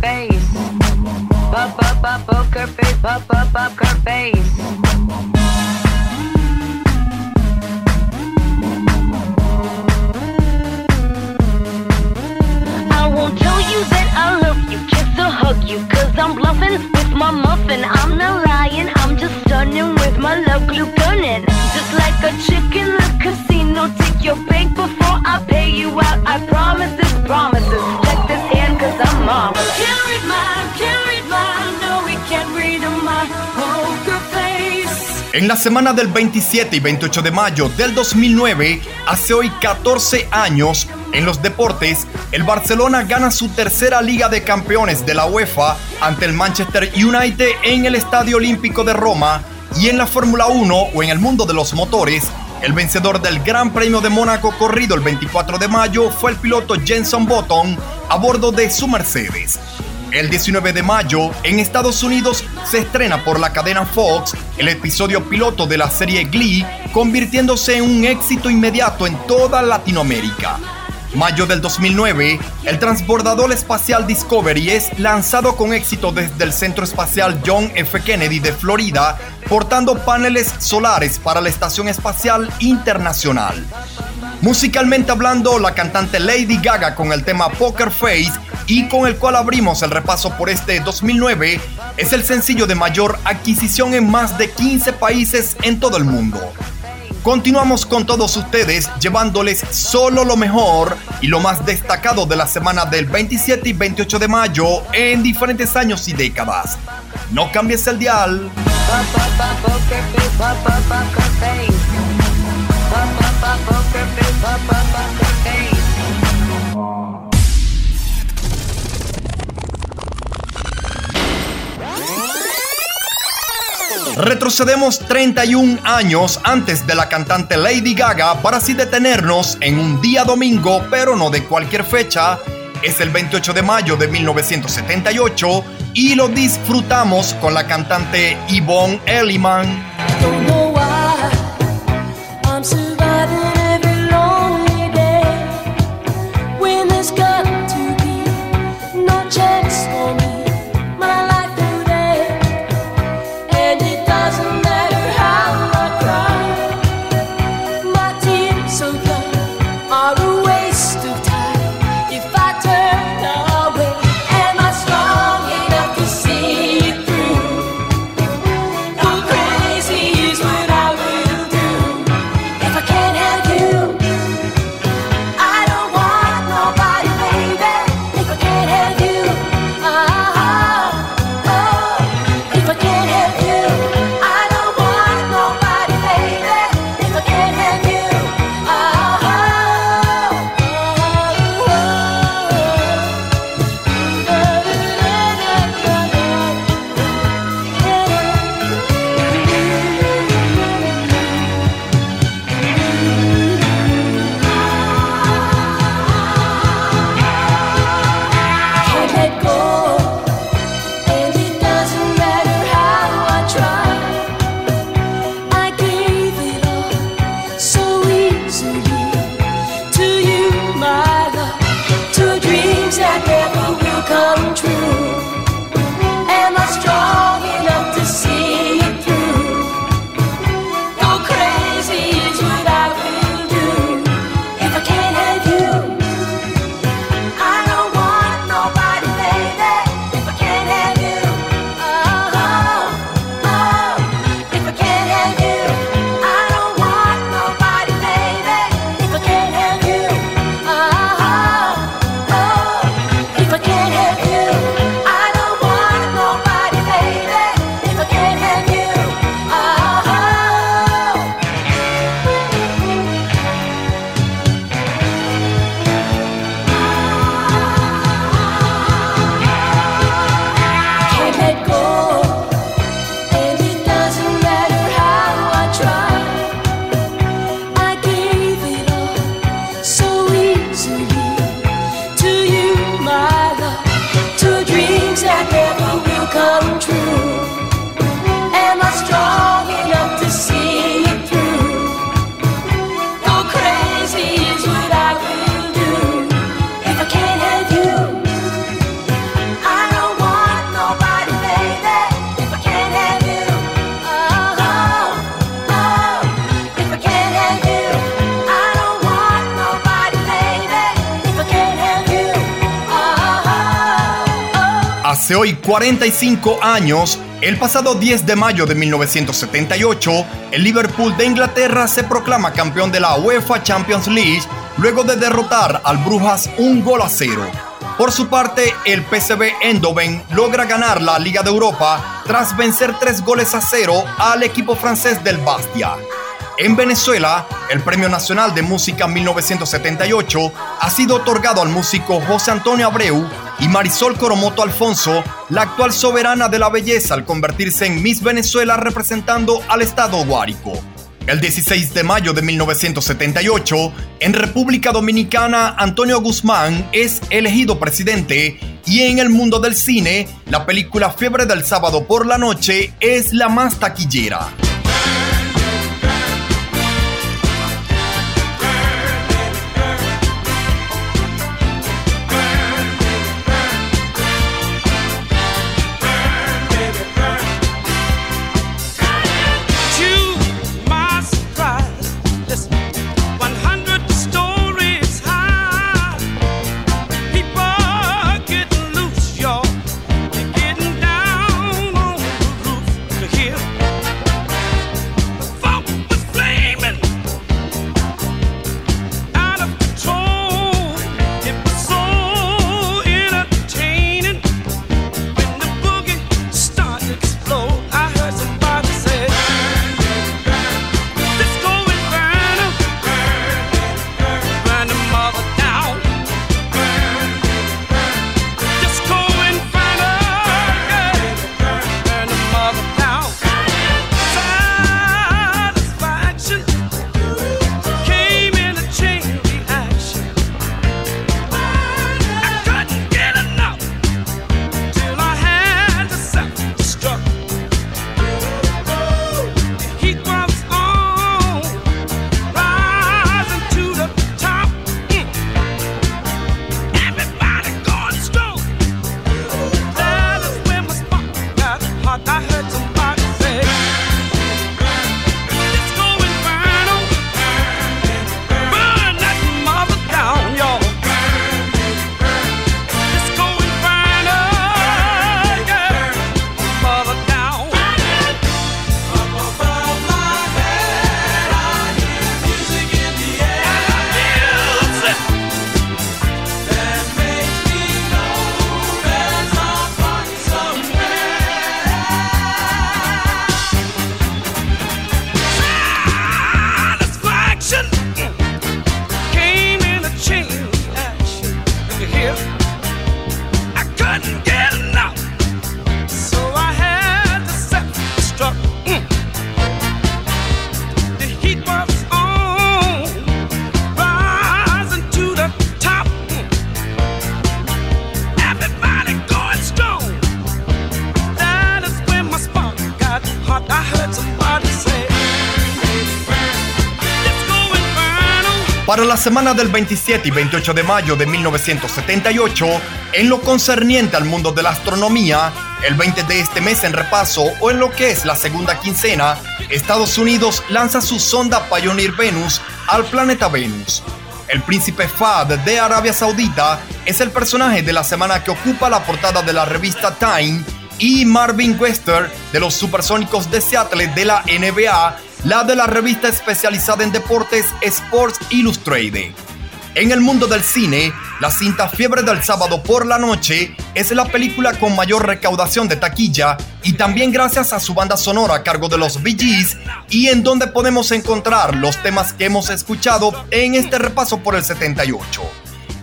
face. Pop, pop, pop, poker face, pop, pop, poker face. I won't tell you that I love you, kiss or hug you, cause I'm bluffing with my muffin. I'm not lying, I'm just stunning with my love glue gunning. Just like a chick in the casino, take your bank before la semana del 27 y 28 de mayo del 2009, hace hoy 14 años, en los deportes, el Barcelona gana su tercera Liga de Campeones de la UEFA ante el Manchester United en el Estadio Olímpico de Roma y en la Fórmula 1 o en el mundo de los motores, el vencedor del Gran Premio de Mónaco corrido el 24 de mayo fue el piloto Jenson Button a bordo de su Mercedes. El 19 de mayo, en Estados Unidos, se estrena por la cadena Fox el episodio piloto de la serie Glee, convirtiéndose en un éxito inmediato en toda Latinoamérica. Mayo del 2009, el transbordador espacial Discovery es lanzado con éxito desde el Centro Espacial John F. Kennedy de Florida, portando paneles solares para la Estación Espacial Internacional. Musicalmente hablando, la cantante Lady Gaga con el tema Poker Face y con el cual abrimos el repaso por este 2009 es el sencillo de mayor adquisición en más de 15 países en todo el mundo. Continuamos con todos ustedes llevándoles solo lo mejor y lo más destacado de la semana del 27 y 28 de mayo en diferentes años y décadas. No cambies el dial. Retrocedemos 31 años antes de la cantante Lady Gaga para así detenernos en un día domingo, pero no de cualquier fecha. Es el 28 de mayo de 1978 y lo disfrutamos con la cantante Yvonne Elliman. 45 años, el pasado 10 de mayo de 1978, el Liverpool de Inglaterra se proclama campeón de la UEFA Champions League luego de derrotar al Brujas un gol a cero. Por su parte, el PSV Eindhoven logra ganar la Liga de Europa tras vencer tres goles a cero al equipo francés del Bastia. En Venezuela, el Premio Nacional de Música 1978 ha sido otorgado al músico José Antonio Abreu y Marisol Coromoto Alfonso, la actual soberana de la belleza al convertirse en Miss Venezuela representando al estado Guárico. El 16 de mayo de 1978, en República Dominicana, Antonio Guzmán es elegido presidente y en el mundo del cine, la película Fiebre del sábado por la noche es la más taquillera. La semana del 27 y 28 de mayo de 1978, en lo concerniente al mundo de la astronomía, el 20 de este mes en repaso o en lo que es la segunda quincena, Estados Unidos lanza su sonda Pioneer Venus al planeta Venus. El príncipe Fahd de Arabia Saudita es el personaje de la semana que ocupa la portada de la revista Time y Marvin Wester de los Supersónicos de Seattle de la NBA, la de la revista especializada en deportes Sports Illustrated. En el mundo del cine, la cinta Fiebre del sábado por la noche es la película con mayor recaudación de taquilla y también gracias a su banda sonora a cargo de los Bee y en donde podemos encontrar los temas que hemos escuchado en este repaso por el 78.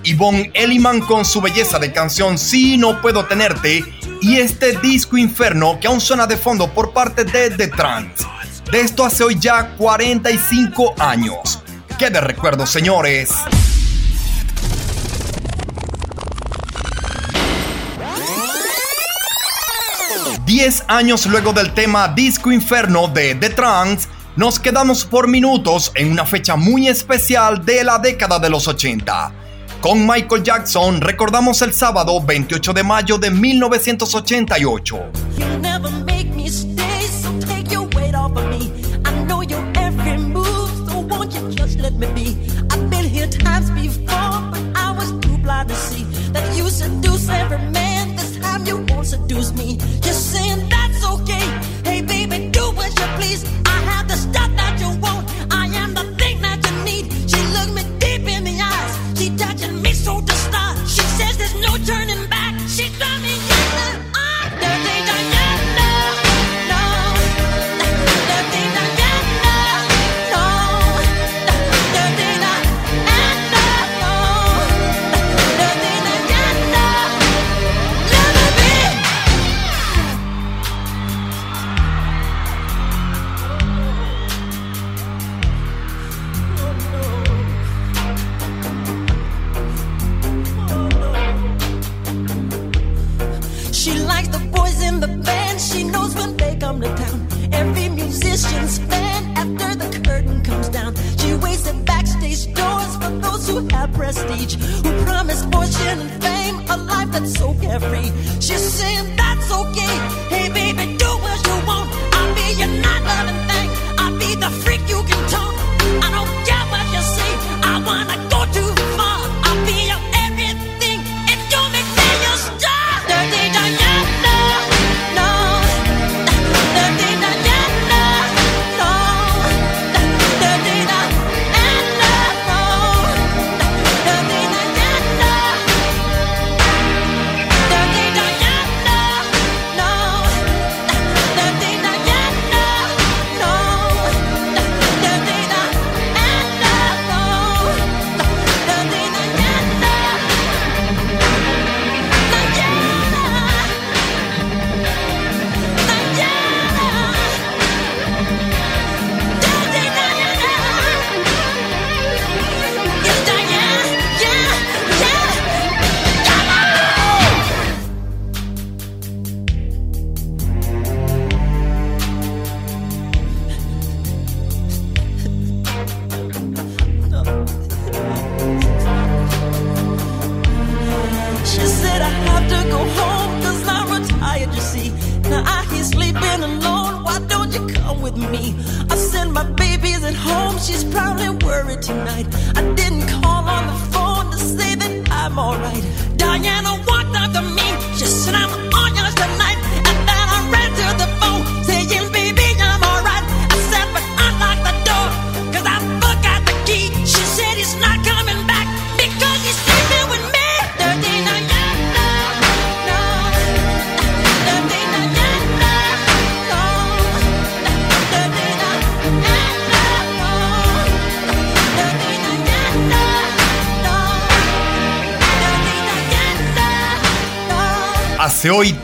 Yvonne Elliman con su belleza de canción Si no puedo tenerte y este disco inferno que aún suena de fondo por parte de The Trance. De esto hace hoy ya 45 años. ¡Qué de recuerdo, señores! 10 años luego del tema Disco Inferno de The Trance, nos quedamos por minutos en una fecha muy especial de la década de los 80. Con Michael Jackson recordamos el sábado 28 de mayo de 1988. I've been here times before, but I was too blind to see that you seduce every man. This time you won't seduce me. You're saying that's okay. Hey, baby, do what you please.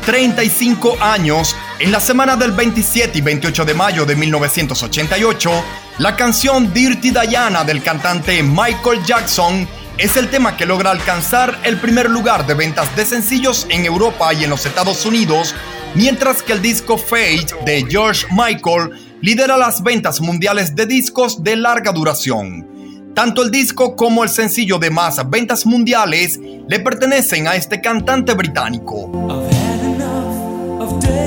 35 años, en la semana del 27 y 28 de mayo de 1988, la canción Dirty Diana del cantante Michael Jackson es el tema que logra alcanzar el primer lugar de ventas de sencillos en Europa y en los Estados Unidos, mientras que el disco Fate de George Michael lidera las ventas mundiales de discos de larga duración. Tanto el disco como el sencillo de más ventas mundiales le pertenecen a este cantante británico. of day.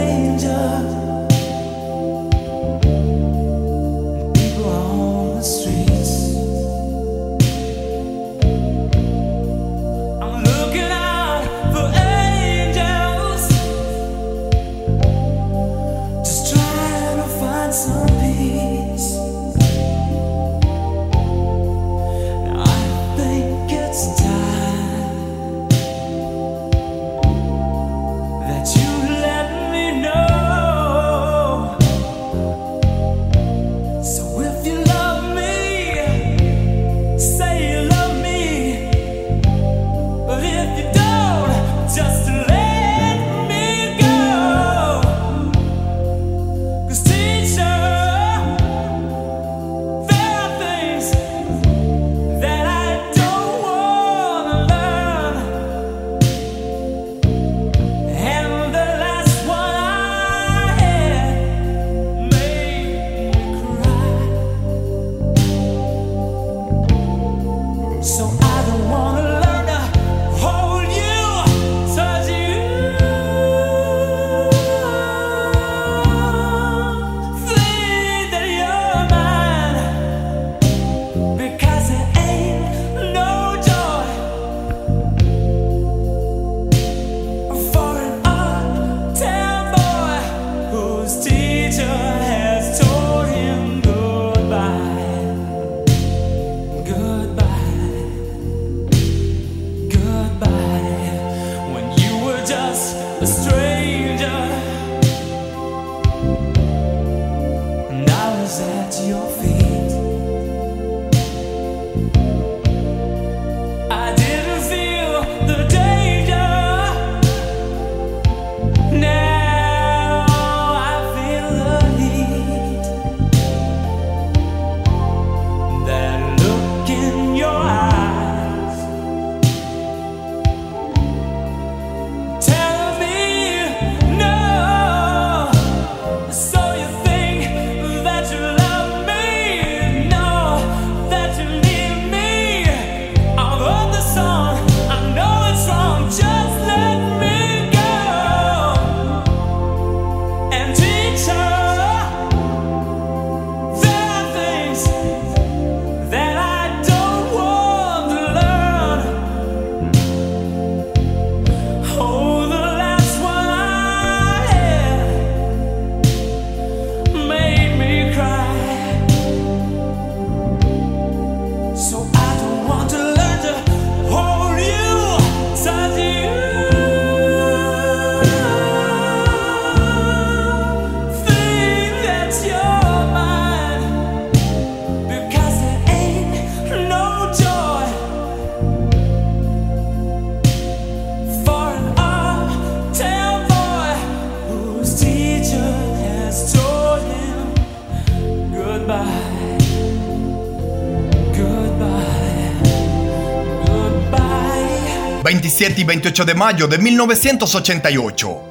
y 28 de mayo de 1988.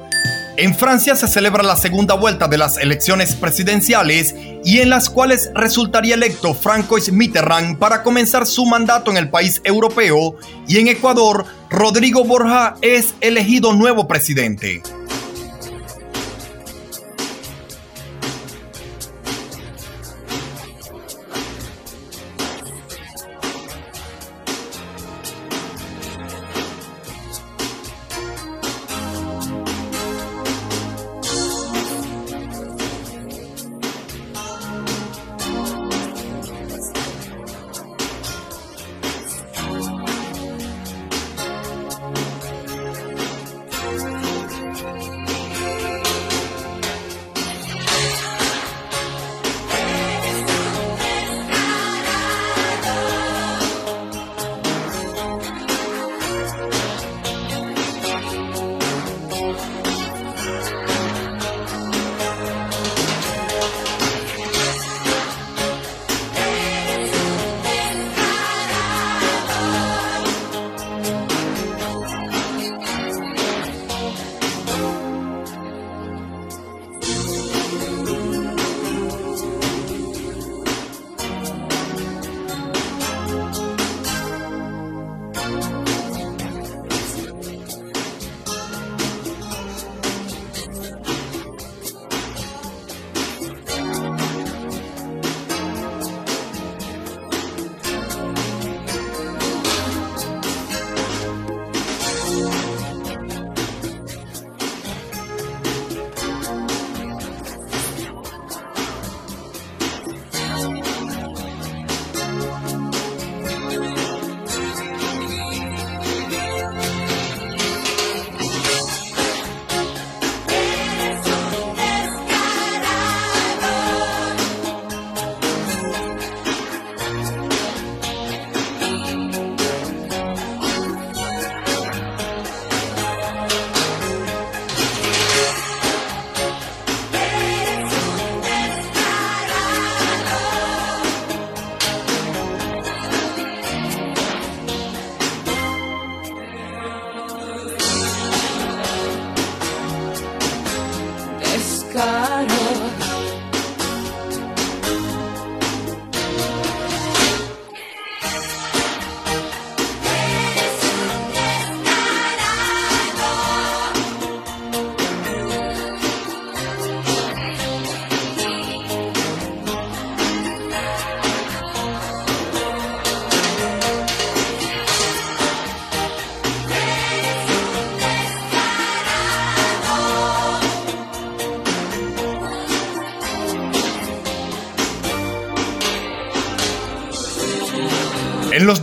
En Francia se celebra la segunda vuelta de las elecciones presidenciales y en las cuales resultaría electo Francois Mitterrand para comenzar su mandato en el país europeo y en Ecuador Rodrigo Borja es elegido nuevo presidente.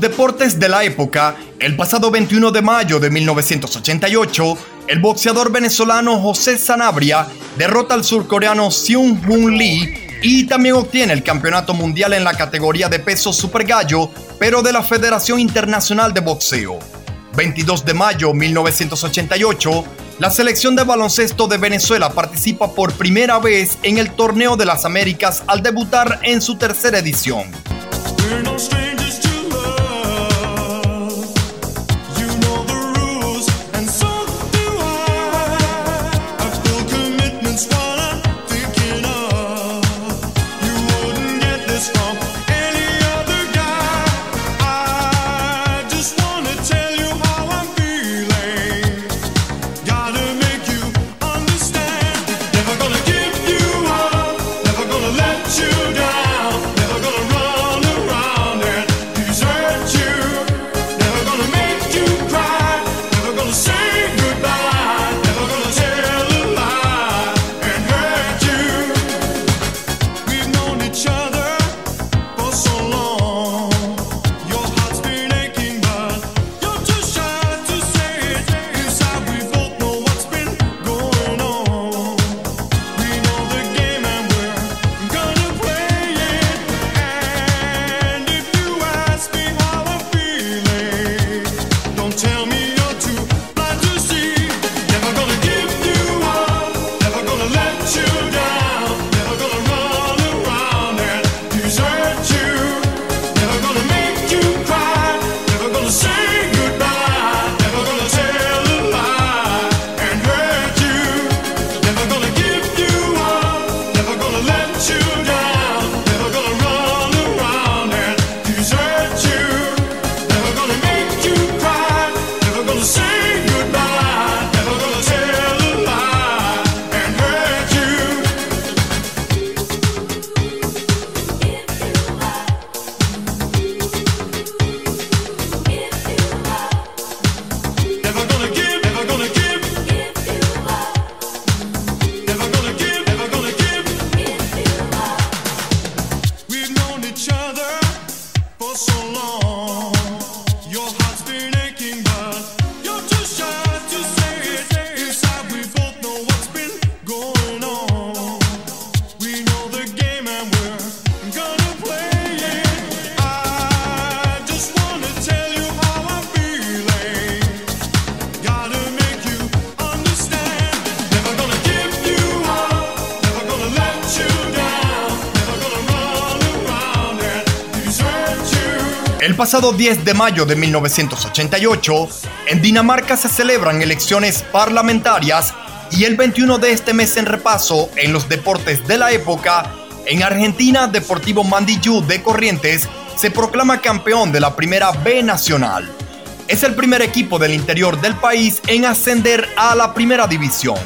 Deportes de la época, el pasado 21 de mayo de 1988, el boxeador venezolano José Sanabria derrota al surcoreano Seung Hoon Lee y también obtiene el campeonato mundial en la categoría de peso super gallo, pero de la Federación Internacional de Boxeo. 22 de mayo 1988, la selección de baloncesto de Venezuela participa por primera vez en el Torneo de las Américas al debutar en su tercera edición. El pasado 10 de mayo de 1988, en Dinamarca se celebran elecciones parlamentarias y el 21 de este mes en repaso en los deportes de la época, en Argentina Deportivo Mandillú de Corrientes se proclama campeón de la Primera B Nacional. Es el primer equipo del interior del país en ascender a la Primera División.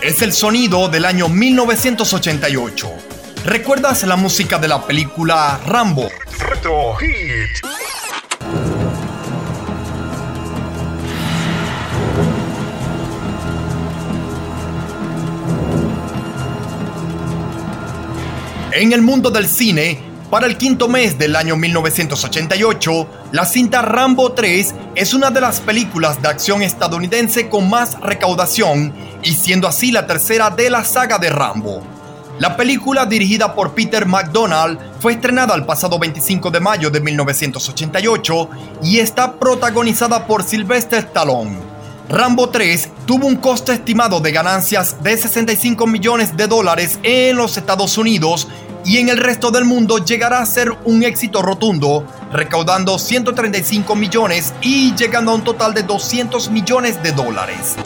Es el sonido del año 1988. ¿Recuerdas la música de la película Rambo? Retro Hit. En el mundo del cine, para el quinto mes del año 1988, la cinta Rambo 3 es una de las películas de acción estadounidense con más recaudación y siendo así la tercera de la saga de Rambo. La película, dirigida por Peter McDonald, fue estrenada el pasado 25 de mayo de 1988 y está protagonizada por Sylvester Stallone. Rambo 3 tuvo un costo estimado de ganancias de 65 millones de dólares en los Estados Unidos y en el resto del mundo llegará a ser un éxito rotundo, recaudando 135 millones y llegando a un total de 200 millones de dólares.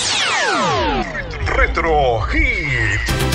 Retro Hit.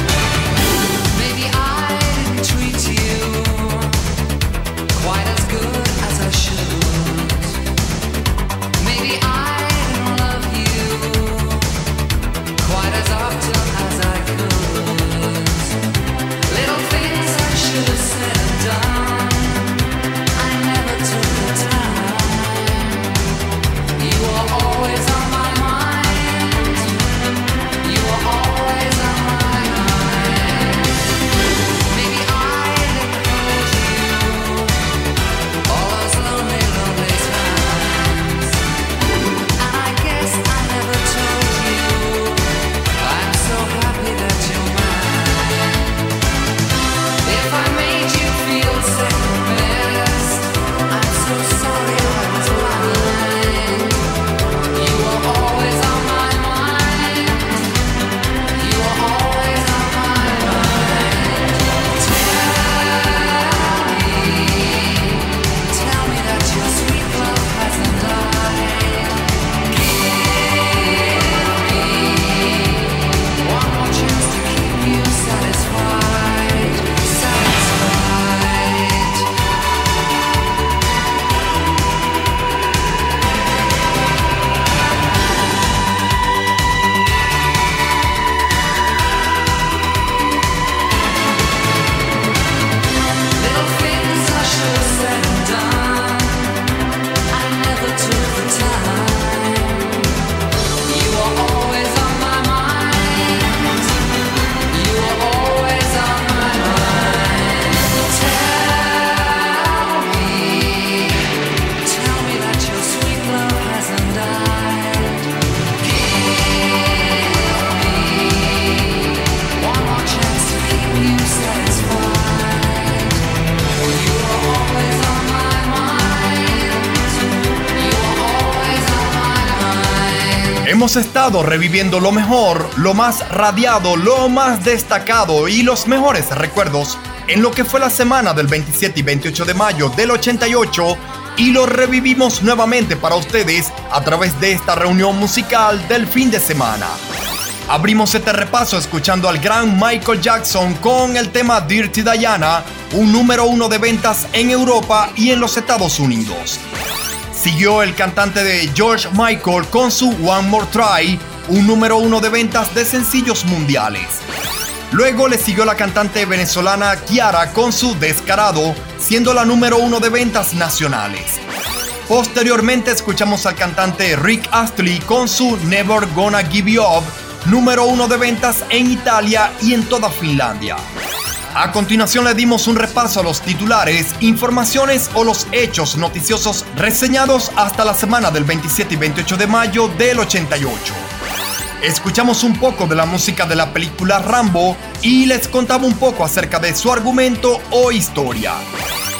Hemos estado reviviendo lo mejor, lo más radiado, lo más destacado y los mejores recuerdos en lo que fue la semana del 27 y 28 de mayo del 88 y lo revivimos nuevamente para ustedes a través de esta reunión musical del fin de semana. Abrimos este repaso escuchando al gran Michael Jackson con el tema Dirty Diana, un número uno de ventas en Europa y en los Estados Unidos. Siguió el cantante de George Michael con su One More Try, un número uno de ventas de sencillos mundiales. Luego le siguió la cantante venezolana Kiara con su Descarado, siendo la número uno de ventas nacionales. Posteriormente escuchamos al cantante Rick Astley con su Never Gonna Give You Up, número uno de ventas en Italia y en toda Finlandia. A continuación le dimos un repaso a los titulares, informaciones o los hechos noticiosos reseñados hasta la semana del 27 y 28 de mayo del 88. Escuchamos un poco de la música de la película Rambo y les contaba un poco acerca de su argumento o historia.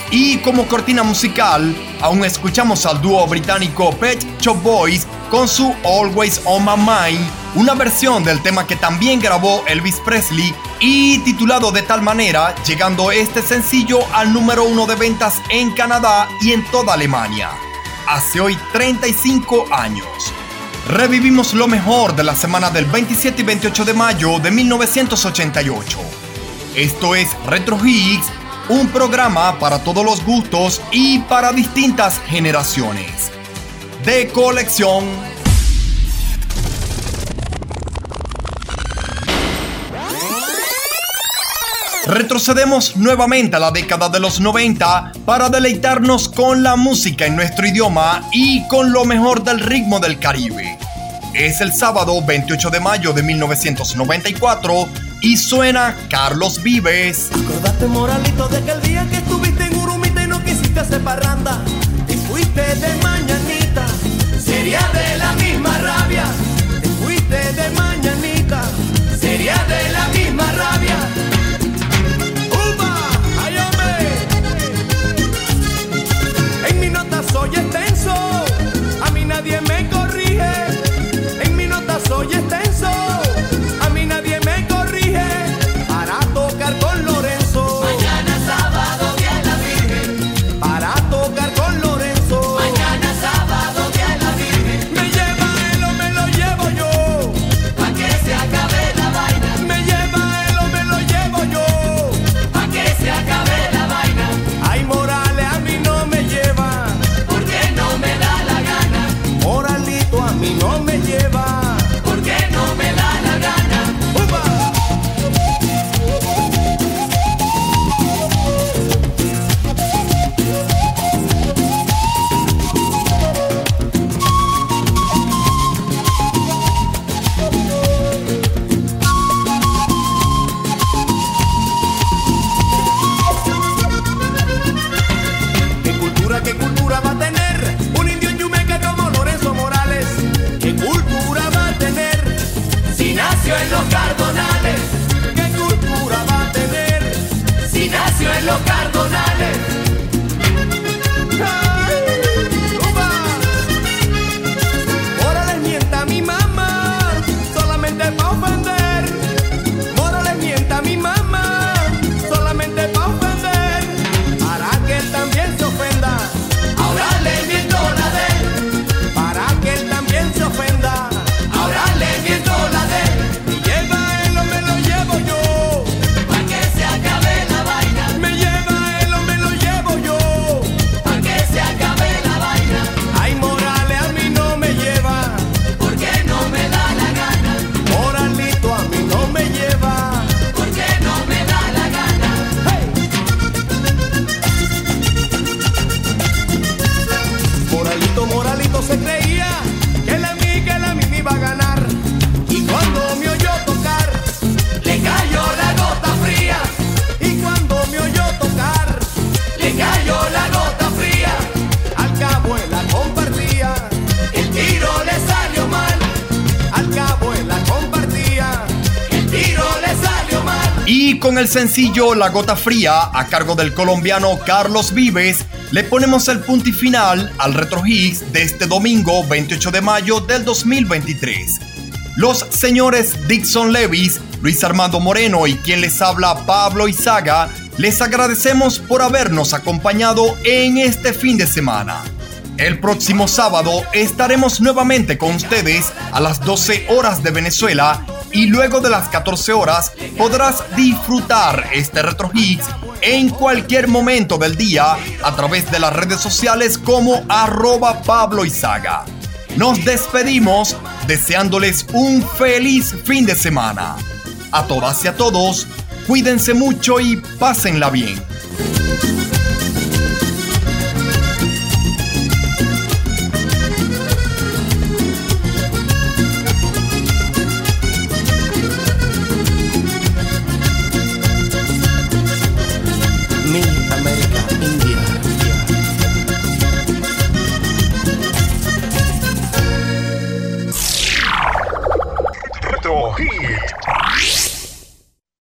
Y como cortina musical, aún escuchamos al dúo británico Pet Shop Boys con su Always on My Mind, una versión del tema que también grabó Elvis Presley y titulado de tal manera, llegando este sencillo al número uno de ventas en Canadá y en toda Alemania. Hace hoy 35 años. Revivimos lo mejor de la semana del 27 y 28 de mayo de 1988. Esto es Retro Hits, un programa para todos los gustos y para distintas generaciones. De colección. Retrocedemos nuevamente a la década de los 90 para deleitarnos con la música en nuestro idioma y con lo mejor del ritmo del Caribe. Es el sábado 28 de mayo de 1994 y suena Carlos Vives. Moralito, de aquel día que estuviste en Urumita y no quisiste hacer parranda. Te fuiste de mañanita, sería de sencillo La Gota Fría, a cargo del colombiano Carlos Vives, le ponemos el punto y final al Retro Hits de este domingo 28 de mayo del 2023. Los señores Dixon Levis, Luis Armando Moreno y quien les habla Pablo Izaga, les agradecemos por habernos acompañado en este fin de semana. El próximo sábado estaremos nuevamente con ustedes a las 12 horas de Venezuela y luego de las 14 horas podrás disfrutar este Retro Hits en cualquier momento del día a través de las redes sociales como arroba Pablo. Nos despedimos deseándoles un feliz fin de semana. A todas y a todos, cuídense mucho y pásenla bien.